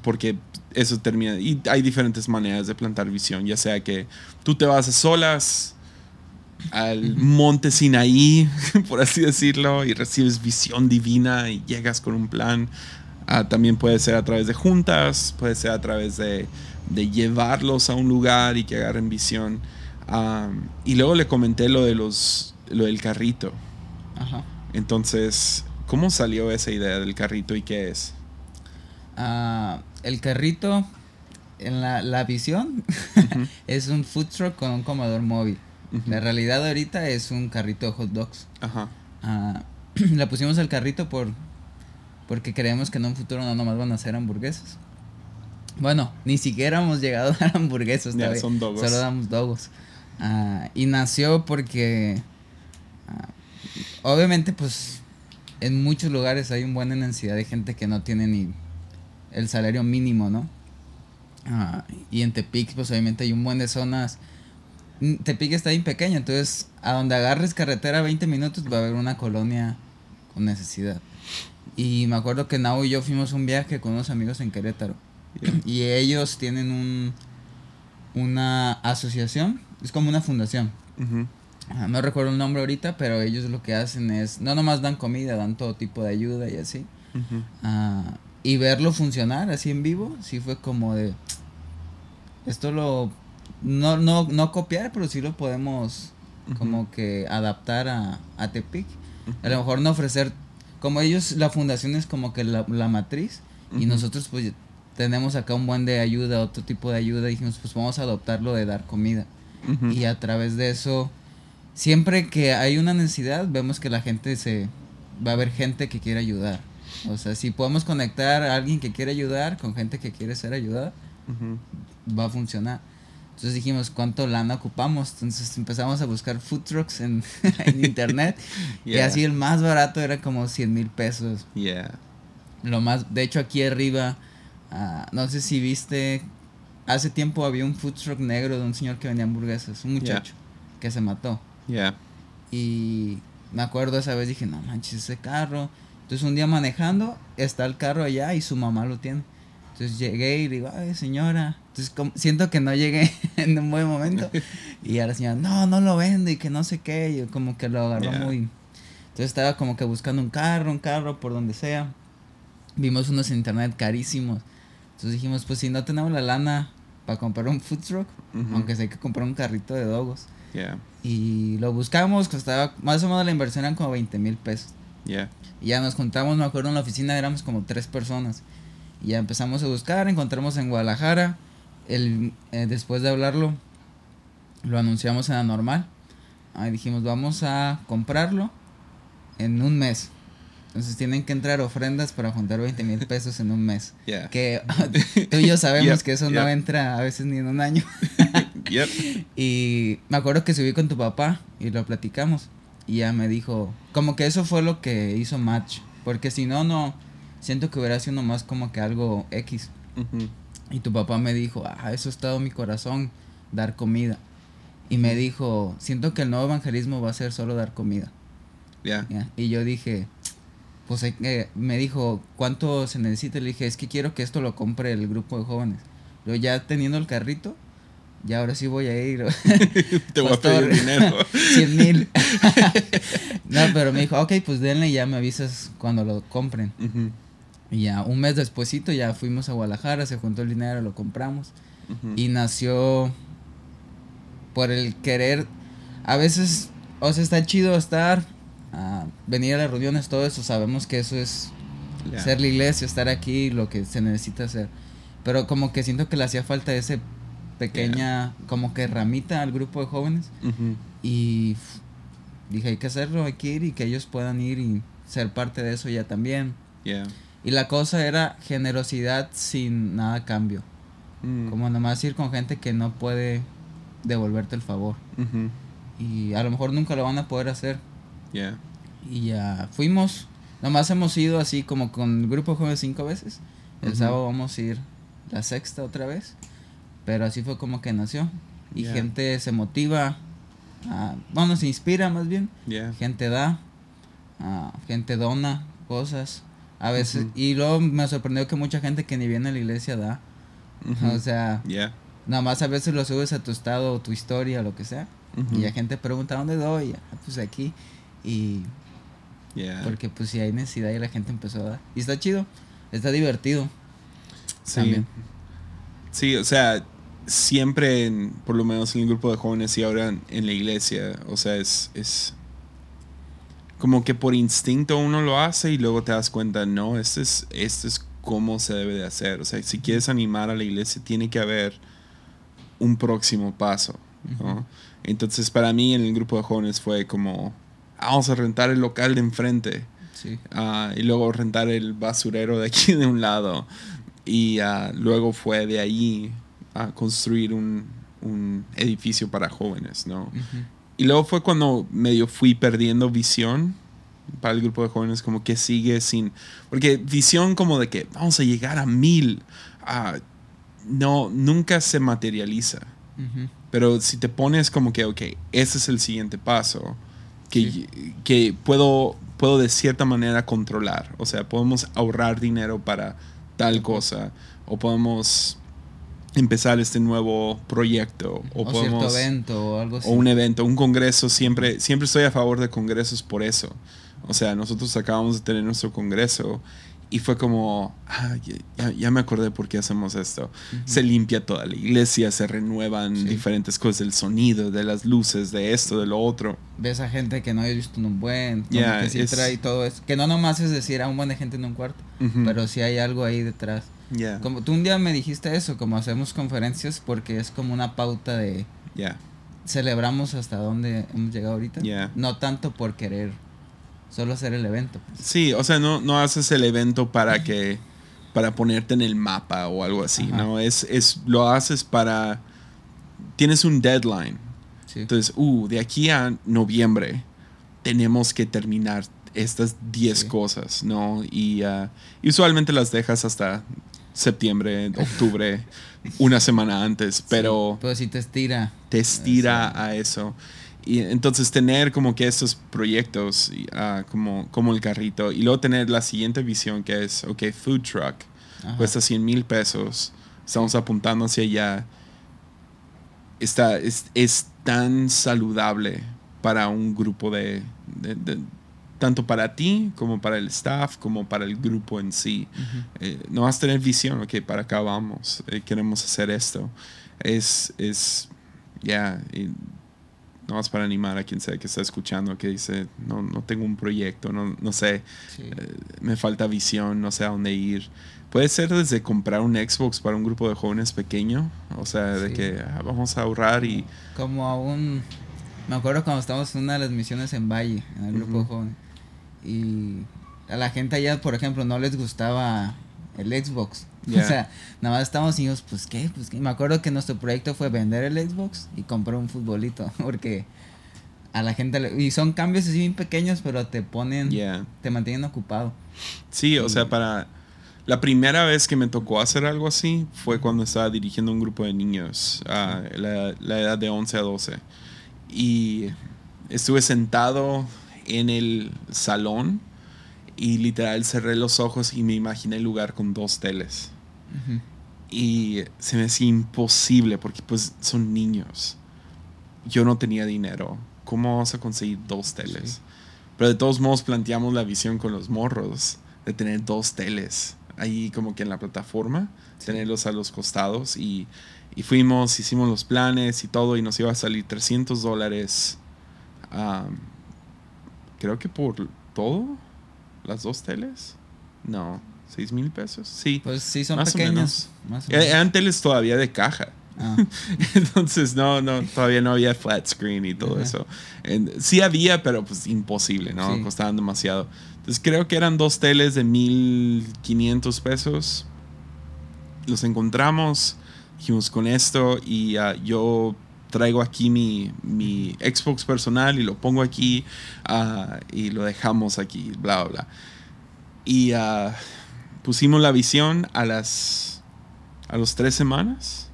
Porque eso termina, y hay diferentes maneras de plantar visión, ya sea que tú te vas a solas al monte Sinaí, [laughs] por así decirlo, y recibes visión divina y llegas con un plan. Ah, también puede ser a través de juntas, puede ser a través de, de llevarlos a un lugar y que agarren visión. Ah, y luego le comenté lo de los lo del carrito.
Ajá.
Entonces, ¿cómo salió esa idea del carrito y qué es?
Ah, el carrito en la, la visión [laughs] es un food truck con un comedor móvil.
ujú.
La realidad ahorita es un carrito de hot dogs.
Ajá.
Ah, [clears throat] le pusimos el carrito por porque creemos que en un futuro no nomás van a ser hamburguesas. Bueno, ni siquiera hemos llegado a dar hamburguesas
Ya,
todavía.
son dogos.
Solo damos dogos. Ah, y nació porque ah, obviamente pues en muchos lugares hay un buena necesidad de gente que no tiene ni el salario mínimo, ¿no? Ah, y en Tepic pues obviamente hay un buen de zonas Mm, Tepic está bien pequeño, entonces a donde agarres carretera 20 minutos va a haber una colonia con necesidad. Y me acuerdo que Nao y yo fuimos un viaje con unos amigos en Querétaro.
Yeah.
Y ellos tienen un una asociación, es como una fundación. Ah, No recuerdo el nombre ahorita, pero ellos lo que hacen es, no nomás dan comida, dan todo tipo de ayuda y así. Ah, y verlo funcionar así en vivo, sí fue como de, esto lo, no, no, no copiar, pero sí lo podemos como que adaptar a, a Tepic. A lo mejor no ofrecer, como ellos, la fundación es como que la, la matriz y nosotros pues tenemos acá un buen de ayuda, otro tipo de ayuda, dijimos, pues vamos a adoptarlo de dar comida.
Ujú.
Y a través de eso, siempre que hay una necesidad, vemos que la gente se... Va a haber gente que quiere ayudar. O sea, si podemos conectar a alguien que quiere ayudar con gente que quiere ser ayudada,
Ujú.
va a funcionar. Entonces dijimos, ¿cuánto lana ocupamos? Entonces empezamos a buscar food trucks en, [laughs] en internet. [laughs] Y
Yeah.
así el más barato era como 100 mil pesos.
Yeah.
Lo más, de hecho aquí arriba, ah, no sé si viste, hace tiempo había un food truck negro de un señor que vendía hamburguesas, un
Yeah.
muchacho que se mató.
Yeah.
Y me acuerdo esa vez dije, no manches, ese carro. Entonces un día manejando, está el carro allá y su mamá lo tiene. Entonces llegué y digo, ay señora. Entonces como- siento que no llegué [laughs] en un buen momento. [laughs] Y a la señora, no, no lo vendo y que no sé qué. Y yo como que lo agarró
Yeah.
muy... Entonces estaba como que buscando un carro, un carro por donde sea. Vimos unos en internet carísimos. Entonces dijimos, pues si no tenemos la lana para comprar un food truck, aunque sea hay que comprar un carrito de dogos.
Yeah.
Y lo buscamos, costaba más o menos la inversión eran como 20 mil pesos.
Yeah.
Y ya nos juntamos, me acuerdo en la oficina éramos como tres personas. Y ya empezamos a buscar, encontramos en Guadalajara. El, eh, después de hablarlo, lo anunciamos en la normal. Ahí dijimos, vamos a comprarlo en un mes. Entonces tienen que entrar ofrendas para juntar 20 mil pesos en un mes. [laughs]
Yeah.
Que [laughs] tú y yo sabemos
Yep,
que eso no entra a veces ni en un año. [laughs]
Yep.
Y me acuerdo que subí con tu papá y lo platicamos. Y ya me dijo, como que eso fue lo que hizo match. Porque si no, no, siento que hubiera sido nomás como que algo X. Y tu papá me dijo, ah, eso ha estado en mi corazón, dar comida. Y me dijo, siento que el nuevo evangelismo va a ser solo dar comida.
Yeah.
Ya, Y yo dije, pues que- me dijo, ¿cuánto se necesita? Le dije, es que quiero que esto lo compre el grupo de jóvenes. Yo ya teniendo el carrito, ya ahora sí voy a ir. [laughs]
Te voy a
Pastor.
pedir dinero. [laughs]
100 mil. [laughs] no, pero me dijo, ok, pues denle y ya me avisas cuando lo compren. Y ya un mes despuesito ya fuimos a Guadalajara, se juntó el dinero, lo compramos. Y nació por el querer. A veces, o sea, está chido estar, ah, venir a las reuniones, todo eso. Sabemos que eso es
Yeah.
ser la iglesia, estar aquí, lo que se necesita hacer. Pero como que siento que le hacía falta ese pequeña, como que ramita al grupo de jóvenes.
Ujú.
Y f- dije, hay que hacerlo, hay que ir y que ellos puedan ir y ser parte de eso ya también.
Yeah.
Y la cosa era generosidad sin nada a cambio.
Mm.
Como nomás ir con gente que no puede devolverte el favor.
Ujú.
Y a lo mejor nunca lo van a poder hacer.
Yeah.
Y ya fuimos. Nomás hemos ido así como con el grupo jóvenes cinco veces. El sábado vamos a ir la sexta otra vez. Pero así fue como que nació. Y gente se motiva. a- bueno, se inspira más bien.
Yeah.
gente da, ah, gente dona cosas. A veces, y luego me sorprendió que mucha gente que ni viene a la iglesia da. O sea,
Yeah.
nada más a veces lo subes a tu estado o tu historia, lo que sea. Y la gente pregunta, ¿dónde doy? Ah, pues aquí. Y
Yeah.
porque pues si hay necesidad y la gente empezó a dar. Y está chido, está divertido.
Sí.
También.
Sí, o sea, siempre, en- por lo menos en el grupo de jóvenes y ahora en, la iglesia, o sea, es, es como que por instinto uno lo hace y luego te das cuenta, no, esto es, esto es cómo se debe de hacer. O sea, si quieres animar a la iglesia, tiene que haber un próximo paso. Entonces, para mí en el grupo de jóvenes fue como, "Ah, vamos a rentar el local de enfrente.
Sí.
Ah, y luego rentar el basurero de aquí de un lado. Y ah, luego fue de ahí a construir un, un edificio para jóvenes, ¿no? Y luego fue cuando medio fui perdiendo visión para el grupo de jóvenes, como que sigue sin... Porque visión como de que vamos a llegar a mil, ah, no, nunca se materializa. Pero si te pones como que, ok, ese es el siguiente paso, que,
Sí.
que puedo, puedo de cierta manera controlar. O sea, podemos ahorrar dinero para tal cosa, o podemos empezar este nuevo proyecto, o,
O,
podemos...
evento o algo así.
O un evento, un congreso, siempre, siempre estoy a favor de congresos por eso. O sea, nosotros acabamos de tener nuestro congreso y fue como, ah, ya, ya- me acordé por qué hacemos esto.
Ujú.
Se limpia toda la iglesia, se renuevan
Sí.
diferentes cosas del sonido, de las luces, de esto, de lo otro.
ves a gente que no hayas visto en un buen,
Ya,
que sí
es-
trae todo eso. Que no nomás es decir a un buen de gente en un cuarto,
Ujú.
pero sí hay algo ahí detrás.
Yeah.
Como tú un día me dijiste eso, como hacemos conferencias porque es como una pauta de
Yeah.
celebramos hasta dónde hemos llegado ahorita.
Yeah.
No tanto por querer solo hacer el evento. pues.
Sí, o sea, no, no haces el evento para que para ponerte en el mapa o algo así,
Ajá.
¿no? Es, es lo haces para tienes un deadline.
Sí.
Entonces, uh, de aquí a noviembre tenemos que terminar estas 10
Sí.
cosas, ¿no? Y y usualmente las dejas hasta septiembre, octubre, [laughs] una semana antes, pero
Sí, pero si te estira.
te estira
Eso.
a eso. Y entonces tener como que estos proyectos ah, como, como el carrito y luego tener la siguiente visión que es, ok, food truck,
Ajá.
cuesta 100 mil pesos, estamos apuntando hacia allá. Está, es, es tan saludable para un grupo de, de- de- tanto para ti como para el staff, como para el grupo en sí.
Ujú.
Eh, no vas a tener visión, ok, para acá vamos, eh, queremos hacer esto. Es, es, ya, y no vas para animar a quien sea que está escuchando, que dice, no, no tengo un proyecto, no, no sé,
Sí.
eh, me falta visión, no sé a dónde ir. Puede ser desde comprar un Xbox para un grupo de jóvenes pequeño, o sea, de que ah, vamos a ahorrar y...
Como a un... Me acuerdo cuando estábamos en una de las misiones en Valle, en el grupo de
Ujú.
jóvenes. Y a la gente allá, por ejemplo, no les gustaba el Xbox. O sea, nada más estábamos y dijimos, pues qué, pues qué. Me acuerdo que nuestro proyecto fue vender el Xbox y comprar un futbolito. [laughs] Porque a la gente le... Y son cambios así bien pequeños, pero te ponen...
Yeah.
Te mantienen ocupado.
Sí, o sea, para... La primera vez que me tocó hacer algo así fue cuando estaba dirigiendo un grupo de niños, a la, la edad de 11 a 12. Y estuve sentado en el salón y literal cerré los ojos y me imaginé el lugar con dos teles. Y se me hacía imposible porque pues son niños. Yo no tenía dinero. ¿Cómo vamos a conseguir dos teles?
Sí.
Pero de todos modos planteamos la visión con los morros de tener dos teles ahí como que en la plataforma,
Sí.
tenerlos a los costados y, y fuimos, hicimos los planes y todo y nos iba a salir 300 dólares. creo que por todo, las dos teles. No, 6 mil pesos. Sí.
Pues sí, son
Más o
pequeños.
menos.
Más o
Eh,
menos.
Eran teles todavía de caja.
Ah, [laughs]
Entonces, no, no, todavía no había flat screen y todo
Ajá.
eso. Sí había, pero pues imposible, ¿no?
Sí.
Costaban demasiado. Entonces, creo que eran dos teles de 1500 pesos. Los encontramos, dijimos con esto y ah, yo traigo aquí mi, mi Xbox personal y lo pongo aquí ah, y lo dejamos aquí, bla, bla, bla. Y ah, pusimos la visión a las a las tres semanas.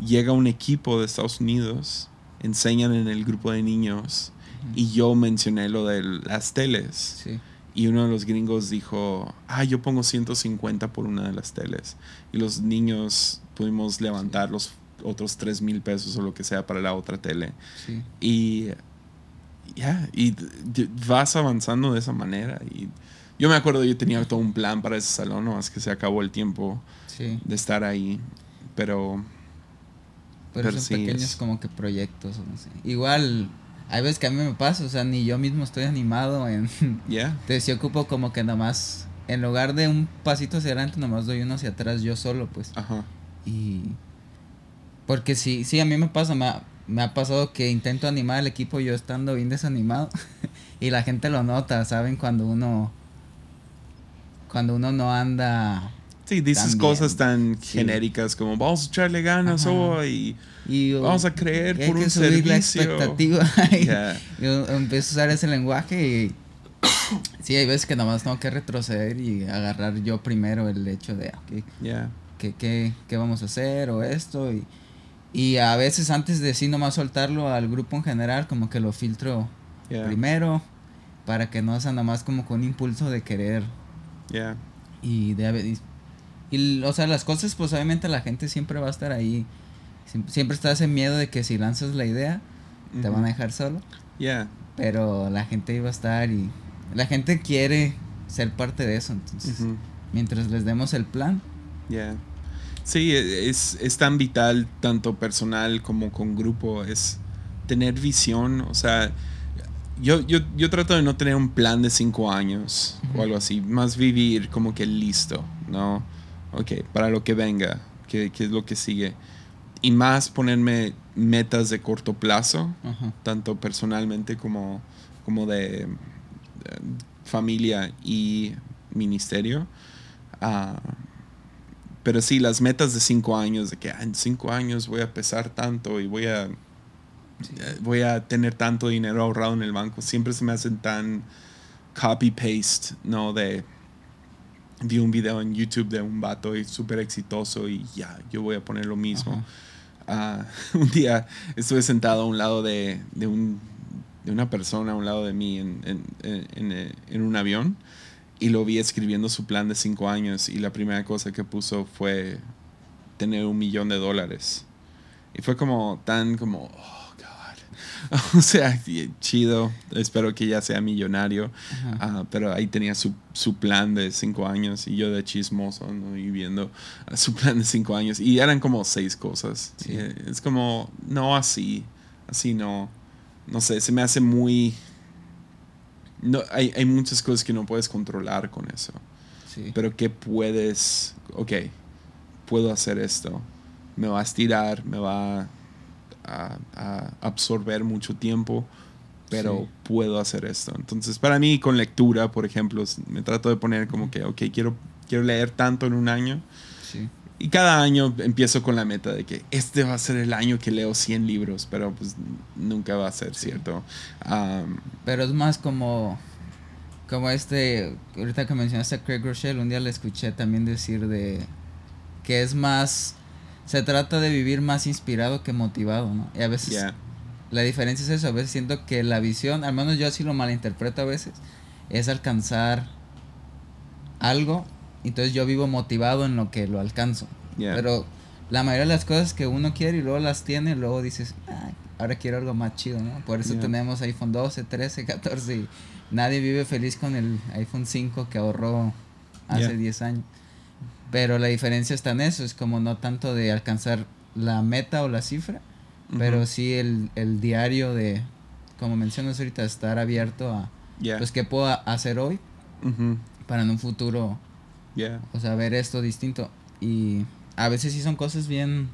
Llega un equipo de Estados Unidos, enseñan en el grupo de niños y yo mencioné lo de las teles.
Sí.
y uno de los gringos dijo, ah, yo pongo 150 por una de las teles y los niños pudimos levantar los otros 3 mil pesos o lo que sea para la otra tele
Sí.
y ya, y d- d- vas avanzando de esa manera y yo me acuerdo yo tenía todo un plan para ese salón, no más que se acabó el tiempo
Sí.
de estar ahí, pero
Pero,
Pero
son
sí,
pequeños
es-
como que proyectos. o no sé. Igual, hay veces que a mí me pasa, o sea, ni yo mismo estoy animado en... [laughs]
ya,
Entonces yo ocupo como que nomás, en lugar de un pasito hacia adelante, nomás doy uno hacia atrás yo solo, pues.
ajá,
Y... Porque sí, sí, a mí me pasa, me ha, me ha pasado que intento animar al equipo yo estando bien desanimado [laughs] y la gente lo nota, ¿saben? Cuando uno... Cuando uno no anda...
Sí, dices
También.
cosas tan
Sí.
genéricas como vamos a echarle ganas hoy.
Y,
Vamos a creer
y
por
que
un
subir la
servicio.
expectativa. [laughs] y-
Ya,
Yo empiezo a usar ese lenguaje y [coughs] sí, hay veces que nomás tengo que retroceder y agarrar yo primero el hecho de ¿qué,
ya,
qué, qué, qué vamos a hacer o esto y, y a veces antes de sí nomás soltarlo al grupo en general como que lo filtro primero para que no sea nomás como con un impulso de querer.
Ya,
y de haber- y, y, o sea las cosas pues obviamente la gente siempre va a estar ahí. Siem- siempre está ese miedo de que si lanzas la idea te van a dejar solo.
Ya,
pero la gente iba a estar y la gente quiere ser parte de eso, entonces mientras les demos el plan,
ya. Sí, e- es, es tan vital, tanto personal como con grupo, es tener visión, o sea, yo, yo, yo trato de no tener un plan de cinco años o algo así, más vivir como que listo, ¿no? ok, para lo que venga, qué, qué es lo que sigue. Y más ponerme metas de corto plazo, tanto personalmente como, como de, de familia y ministerio. Ah, pero sí, las metas de cinco años, de que ah, en cinco años voy a pesar tanto y voy a, eh, voy a tener tanto dinero ahorrado en el banco, siempre se me hacen tan copy-paste, ¿no? De, vi un video en YouTube de un vato y súper exitoso y ya, yo voy a poner lo mismo. Ah, [laughs] un día estuve sentado a un lado de, de, un, de una persona, a un lado de mí en, en, en- eh, en un avión y lo vi escribiendo su plan de cinco años y la primera cosa que puso fue tener un millón de dólares. Y fue como tan como, oh, God. [laughs] o sea, chido, espero que ya sea millonario. Ah, pero ahí tenía su, su plan de cinco años y yo de chismoso, ¿no? Y viendo su plan de cinco años. Y eran como seis cosas.
Sí.
Eh, es como, no así, así no. No sé, se me hace muy... No, hay, hay muchas cosas que no puedes controlar con eso.
Sí.
Pero que puedes, ok, puedo hacer esto. Me va a estirar, me va a, a absorber mucho tiempo, pero
Sí.
puedo hacer esto. Entonces, para mí, con lectura, por ejemplo, me trato de poner como que, ok, quiero, quiero leer tanto en un año.
sí.
Y cada año empiezo con la meta de que este va a ser el año que leo 100 libros, pero pues nunca va a ser cierto. Am,
Pero es más como. Como este. Ahorita que mencionaste a Craig Rochelle, un día le escuché también decir de. Que es más. Se trata de vivir más inspirado que motivado, ¿no? Y a veces.
yeah,
La diferencia es eso. A veces siento que la visión, al menos yo así lo malinterpreto a veces, es alcanzar algo. Entonces yo vivo motivado en lo que lo alcanzo.
yeah.
Pero la mayoría de las cosas que uno quiere y luego las tiene, luego dices, "Ah, ahora quiero algo más chido, ¿no? Por eso
Yeah.
tenemos iPhone 12, 13, 14 y nadie vive feliz con el iPhone 5 que ahorró hace
Yeah.
10 años. Pero la diferencia está en eso, es como no tanto de alcanzar la meta o la cifra, pero sí el, el diario de, como mencionas ahorita, estar abierto a,
Yeah.
pues, qué puedo hacer hoy para en un futuro,
Yeah.
o sea, ver esto distinto. Y a veces sí son cosas bien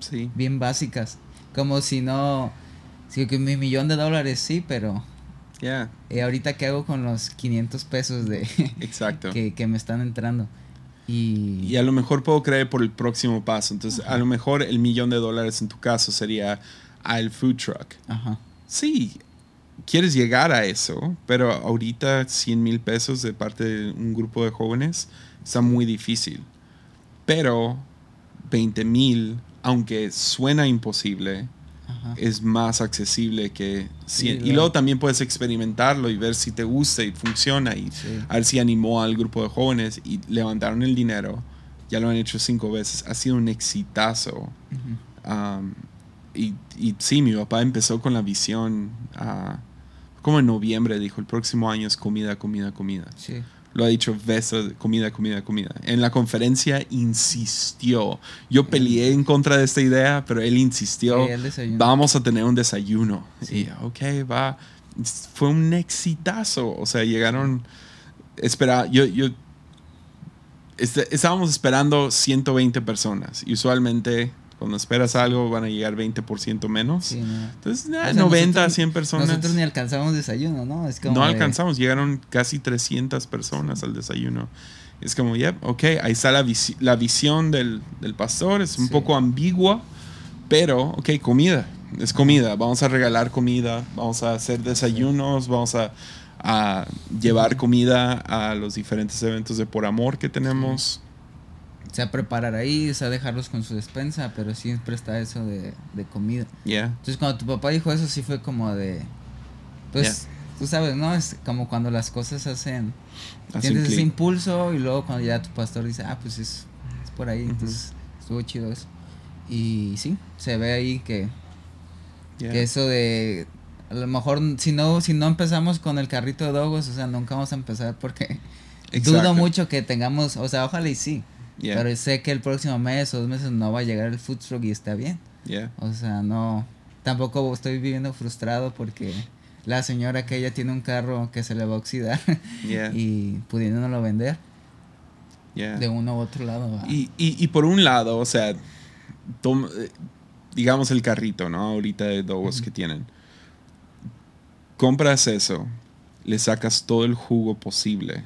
Sí.
bien básicas. Como si no. Si que mi millón de dólares sí, pero.
Yeah.
eh, ahorita qué hago con los 500 pesos de [laughs]
Exacto.
que, que me están entrando. Y.
Y a lo mejor puedo creer por el próximo paso. Entonces,
Ajá.
a lo mejor el millón de dólares en tu caso sería al food truck.
Ajá.
Sí, quieres llegar a eso, pero ahorita 100 mil pesos de parte de un grupo de jóvenes está muy difícil. Pero 20 mil, aunque suena imposible,
Ajá.
es más accesible que 100. y
claro.
luego también puedes experimentarlo y ver si te gusta y funciona y
Sí.
a ver si animó al grupo de jóvenes y levantaron el dinero. Ya lo han hecho cinco veces. Ha sido un exitazo.
Ujú.
Um, y, y sí, mi papá empezó con la visión ah, como en noviembre, dijo, el próximo año es comida, comida, comida.
Sí.
Lo ha dicho veces, comida, comida, comida. En la conferencia insistió. Yo peleé en contra de esta idea, pero él insistió,
Sí,
vamos a tener un desayuno.
Sí.
Y ok, va. Fue un exitazo. O sea, llegaron, espera, yo, yo, este- estábamos esperando 120 personas. Y usualmente, cuando esperas algo, van a llegar 20% menos.
Sí, no.
Entonces,
O
nah,
sea,
90,
nosotros-
100 personas.
Nosotros ni alcanzamos desayuno, ¿no? Es como.
No
de-
alcanzamos, llegaron casi 300 personas al desayuno. Es como, ya, ok, ahí está la, visi- la visión del, del pastor, es un
Sí.
poco ambigua, pero, ok, comida, es comida, vamos a regalar comida, vamos a hacer desayunos, vamos a, a llevar comida a los diferentes eventos de por amor que tenemos.
Sea, preparar ahí, sea, dejarlos con su despensa, pero siempre está eso de, de comida.
Ya,
Entonces, cuando tu papá dijo eso, sí fue como de. Pues, tú sabes, ¿no? Es como cuando las cosas hacen. Tienes ese impulso y luego cuando ya tu pastor dice, ah, pues es, es por ahí. Entonces, estuvo chido eso. Y sí, se ve ahí que,
Ya.
que eso de. A lo mejor, si no, si no empezamos con el carrito de dogos, o sea, nunca vamos a empezar porque. [laughs]
Exacto.
Dudo mucho que tengamos, o sea, ojalá y sí.
Ya,
Pero sé que el próximo mes o dos meses no va a llegar el food truck y está bien.
ya.
O sea, no. Tampoco estoy viviendo frustrado porque la señora que ella tiene un carro que se le va a oxidar [laughs]
Ya.
y pudiéndolo vender.
Yeah.
De uno u otro lado. va.
Y, y, y por un lado, o sea, tom- eh, digamos el carrito, ¿no? Ahorita de dogos que tienen. Compras eso, le sacas todo el jugo posible.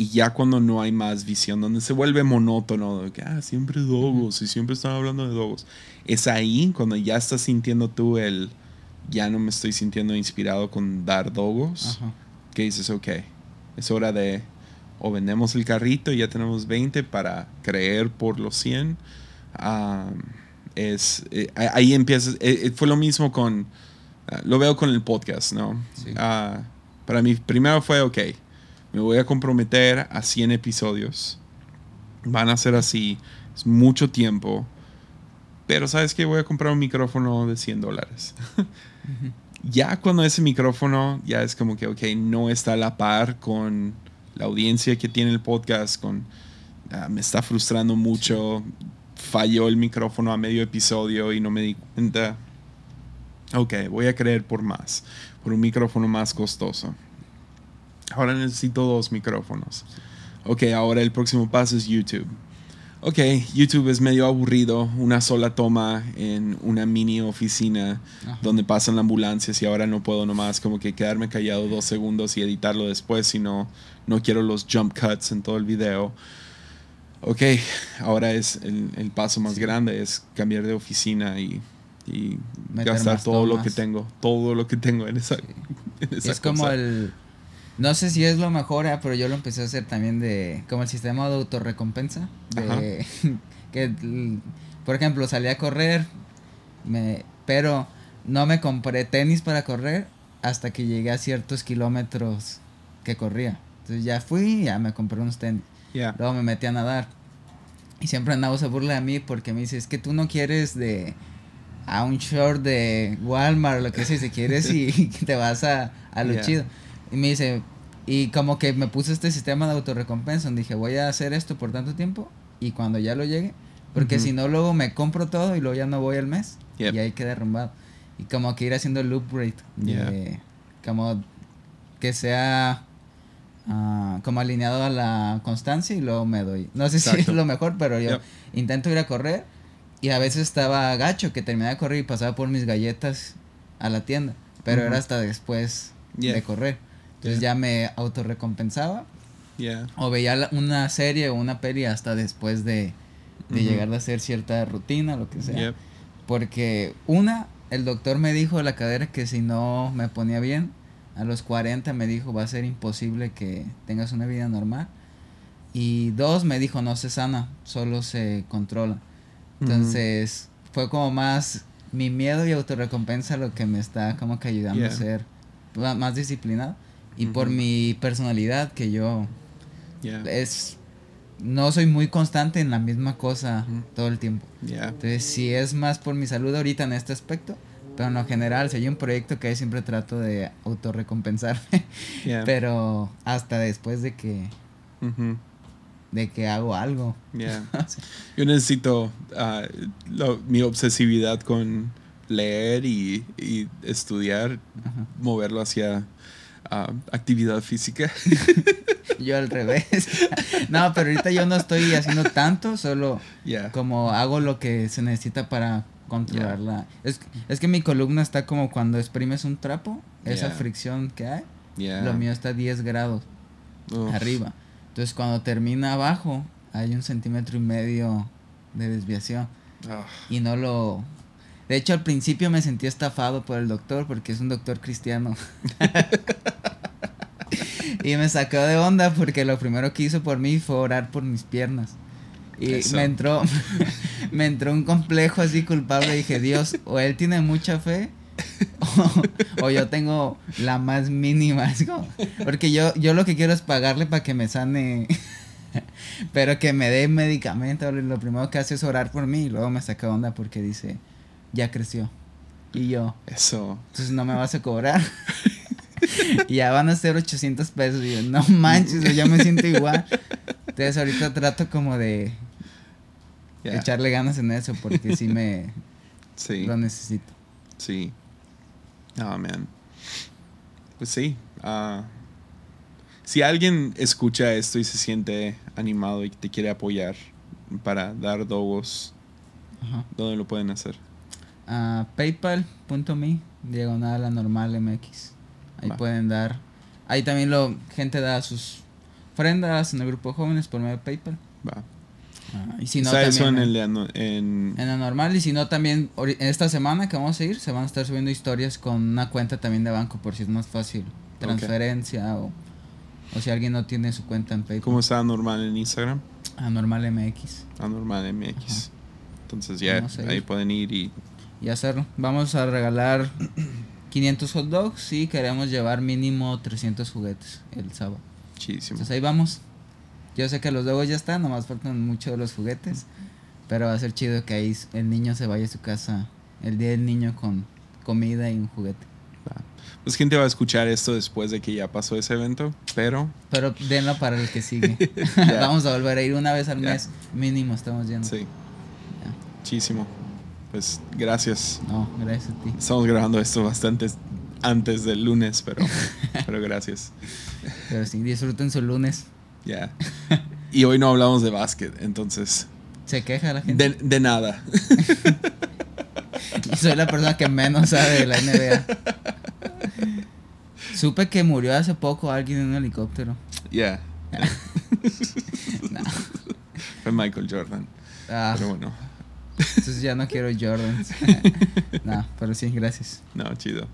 Y ya cuando no hay más visión, donde se vuelve monótono, de que, ah, siempre dogos y siempre están hablando de dogos. Es ahí cuando ya estás sintiendo tú el, ya no me estoy sintiendo inspirado con dar dogos
Ajá.
que dices, ok, es hora de o vendemos el carrito y ya tenemos 20 para creer por los 100. Ah, es, eh, ahí- empiezas, eh, eh, fue lo mismo con, ah, lo veo con el podcast, ¿no?
Sí.
Ah, para mí, primero fue, ok, me voy a comprometer a 100 episodios. Van a ser así, es mucho tiempo. Pero sabes que voy a comprar un micrófono de 100 dólares. Ya cuando ese micrófono ya es como que, ok, no está a la par con la audiencia que tiene el podcast, con, ah, me está frustrando mucho, falló el micrófono a medio episodio y no me di cuenta. Ok, voy a creer por más, por un micrófono más costoso. Ahora necesito dos micrófonos. Ok, ahora el próximo paso es YouTube. Ok, YouTube es medio aburrido, una sola toma en una mini oficina
Ajá.
donde pasan las ambulancias y ahora no puedo nomás como que quedarme callado dos segundos y editarlo después, sino no quiero los jump cuts en todo el video. Ok, ahora es el, el paso más grande, es cambiar de oficina y, y gastar todo lo
tomas.
que tengo, todo lo que tengo en esa, en
Y
esa
es como
cosa.
el. No sé si es lo mejor, ah, pero yo lo empecé a hacer también de. Como el sistema de autorrecompensa. De. [laughs] que, por ejemplo, salí a correr. Me, pero no me compré tenis para correr hasta que llegué a ciertos kilómetros que corría. Entonces ya fui y ya me compré unos tenis.
Yeah.
Luego me metí a nadar. Y siempre andaba se burla de mí porque me dice, es que tú no quieres de a un short de Walmart o lo que sea, si quieres [laughs] y te vas a, a lo
Yeah.
chido. Y me dice, y como que me puse este sistema de autorrecompensa, donde dije, voy a hacer esto por tanto tiempo y cuando ya lo llegue, porque si no luego me compro todo y luego ya no voy al mes
Yep.
y ahí queda derrumbado. Y como que ir haciendo el loop rate, de- como que sea ah, como alineado a la constancia y luego me doy. No sé si es lo mejor, pero yo
Yep.
intento ir a correr y a veces estaba gacho que terminaba de correr y pasaba por mis galletas a la tienda, pero era hasta después
Yeah.
de correr. Entonces
Yeah.
ya me autorrecompensaba
Yeah.
o veía una serie o una peli hasta después de, de llegar a hacer cierta rutina, lo que sea.
Yep.
Porque una, el doctor me dijo de la cadera que si no me ponía bien, a los 40 me dijo va a ser imposible que tengas una vida normal. Y dos, me dijo no se sana, solo se controla. Entonces fue como más mi miedo y autorrecompensa lo que me está como que ayudando a ser más disciplinado. Y por mi personalidad que yo
Yeah.
es no soy muy constante en la misma cosa todo el tiempo.
Yeah.
Entonces, sí es más por mi salud ahorita en este aspecto, pero en lo general, si hay un proyecto que siempre trato de autorrecompensarme, [laughs]
Yeah.
pero hasta después de que de que hago algo.
Yeah. [laughs] Yo necesito ah, lo- mi obsesividad con leer y, y estudiar, moverlo hacia actividad física. [laughs]
Yo al revés. [laughs] no, pero ahorita yo no estoy haciendo tanto, solo
Yeah.
como hago lo que se necesita para controlarla. Es, es que mi columna está como cuando exprimes un trapo, esa
Yeah.
fricción que hay,
Yeah.
lo mío está a 10 grados.
Uf.
arriba. Entonces cuando termina abajo hay un centímetro y medio de desviación
Ah,
y no lo... De hecho al principio me sentí estafado por el doctor porque es un doctor cristiano. [laughs] y me sacó de onda porque lo primero que hizo por mí fue orar por mis piernas. Y
Eso.
me entró [laughs] me entró un complejo así culpable. Dije, Dios, o él tiene mucha fe o, o yo tengo la más mínima. porque yo, yo lo que quiero es pagarle para que me sane. [laughs] Pero que me dé medicamento. Lo primero que hace es orar por mí. Y luego me saca onda porque dice, ya creció. Y yo,
eso.
entonces no me vas a cobrar. [laughs] y ya van a ser 800 pesos. Y yo, no manches, yo ya me siento igual. Entonces ahorita trato como de
Yeah.
echarle ganas en eso porque sí me
Sí.
lo necesito.
Sí. Oh, man. Pues sí. ah, si alguien escucha esto y se siente animado y te quiere apoyar para dar dogos,
Ajá.
¿dónde lo pueden hacer?
A paypal.me diagonal anormal mx ahí
Va.
pueden dar ahí también lo gente da sus ofrendas en el grupo de jóvenes por medio de paypal
Va.
Ah, y si no
¿Está eso en
también
el en,
en anormal y si no también esta semana que vamos a ir se van a estar subiendo historias con una cuenta también de banco por si es más fácil transferencia o, o si alguien no tiene su cuenta en paypal
¿Cómo está normal en Instagram?
anormal mx
Anormal MX. Entonces ya ahí pueden ir y
y hacerlo. Vamos a regalar [clears throat] 500 hot dogs y queremos llevar mínimo 300 juguetes el sábado.
chidísimo.
Entonces ahí vamos. Yo sé que los dogos ya están, nomás faltan mucho de los juguetes. Pero va a ser chido que ahí el niño se vaya a su casa el día del niño con comida y un juguete.
Pues gente va a escuchar esto después de que ya pasó ese evento, pero
Pero denlo para el que sigue. [laughs] [laughs] Vamos a volver a ir una vez al
Ya.
mes. Mínimo estamos yendo.
sí,
Ya.
chidísimo. Pues gracias.
No, gracias a ti.
Estamos grabando esto bastante antes del lunes, pero, [laughs] pero gracias.
Pero sí, disfruten su lunes.
Ya. Y hoy no hablamos de básquet, entonces.
Se queja la gente.
De, de nada. [laughs]
Y soy la persona que menos sabe de la NBA. Supe que murió hace poco alguien en un helicóptero.
Ya. [laughs]
No.
Fue Michael Jordan.
Ah,
Pero bueno,
entonces ya no quiero Jordans. [laughs] [laughs] no, pero sí, gracias.
no, chido.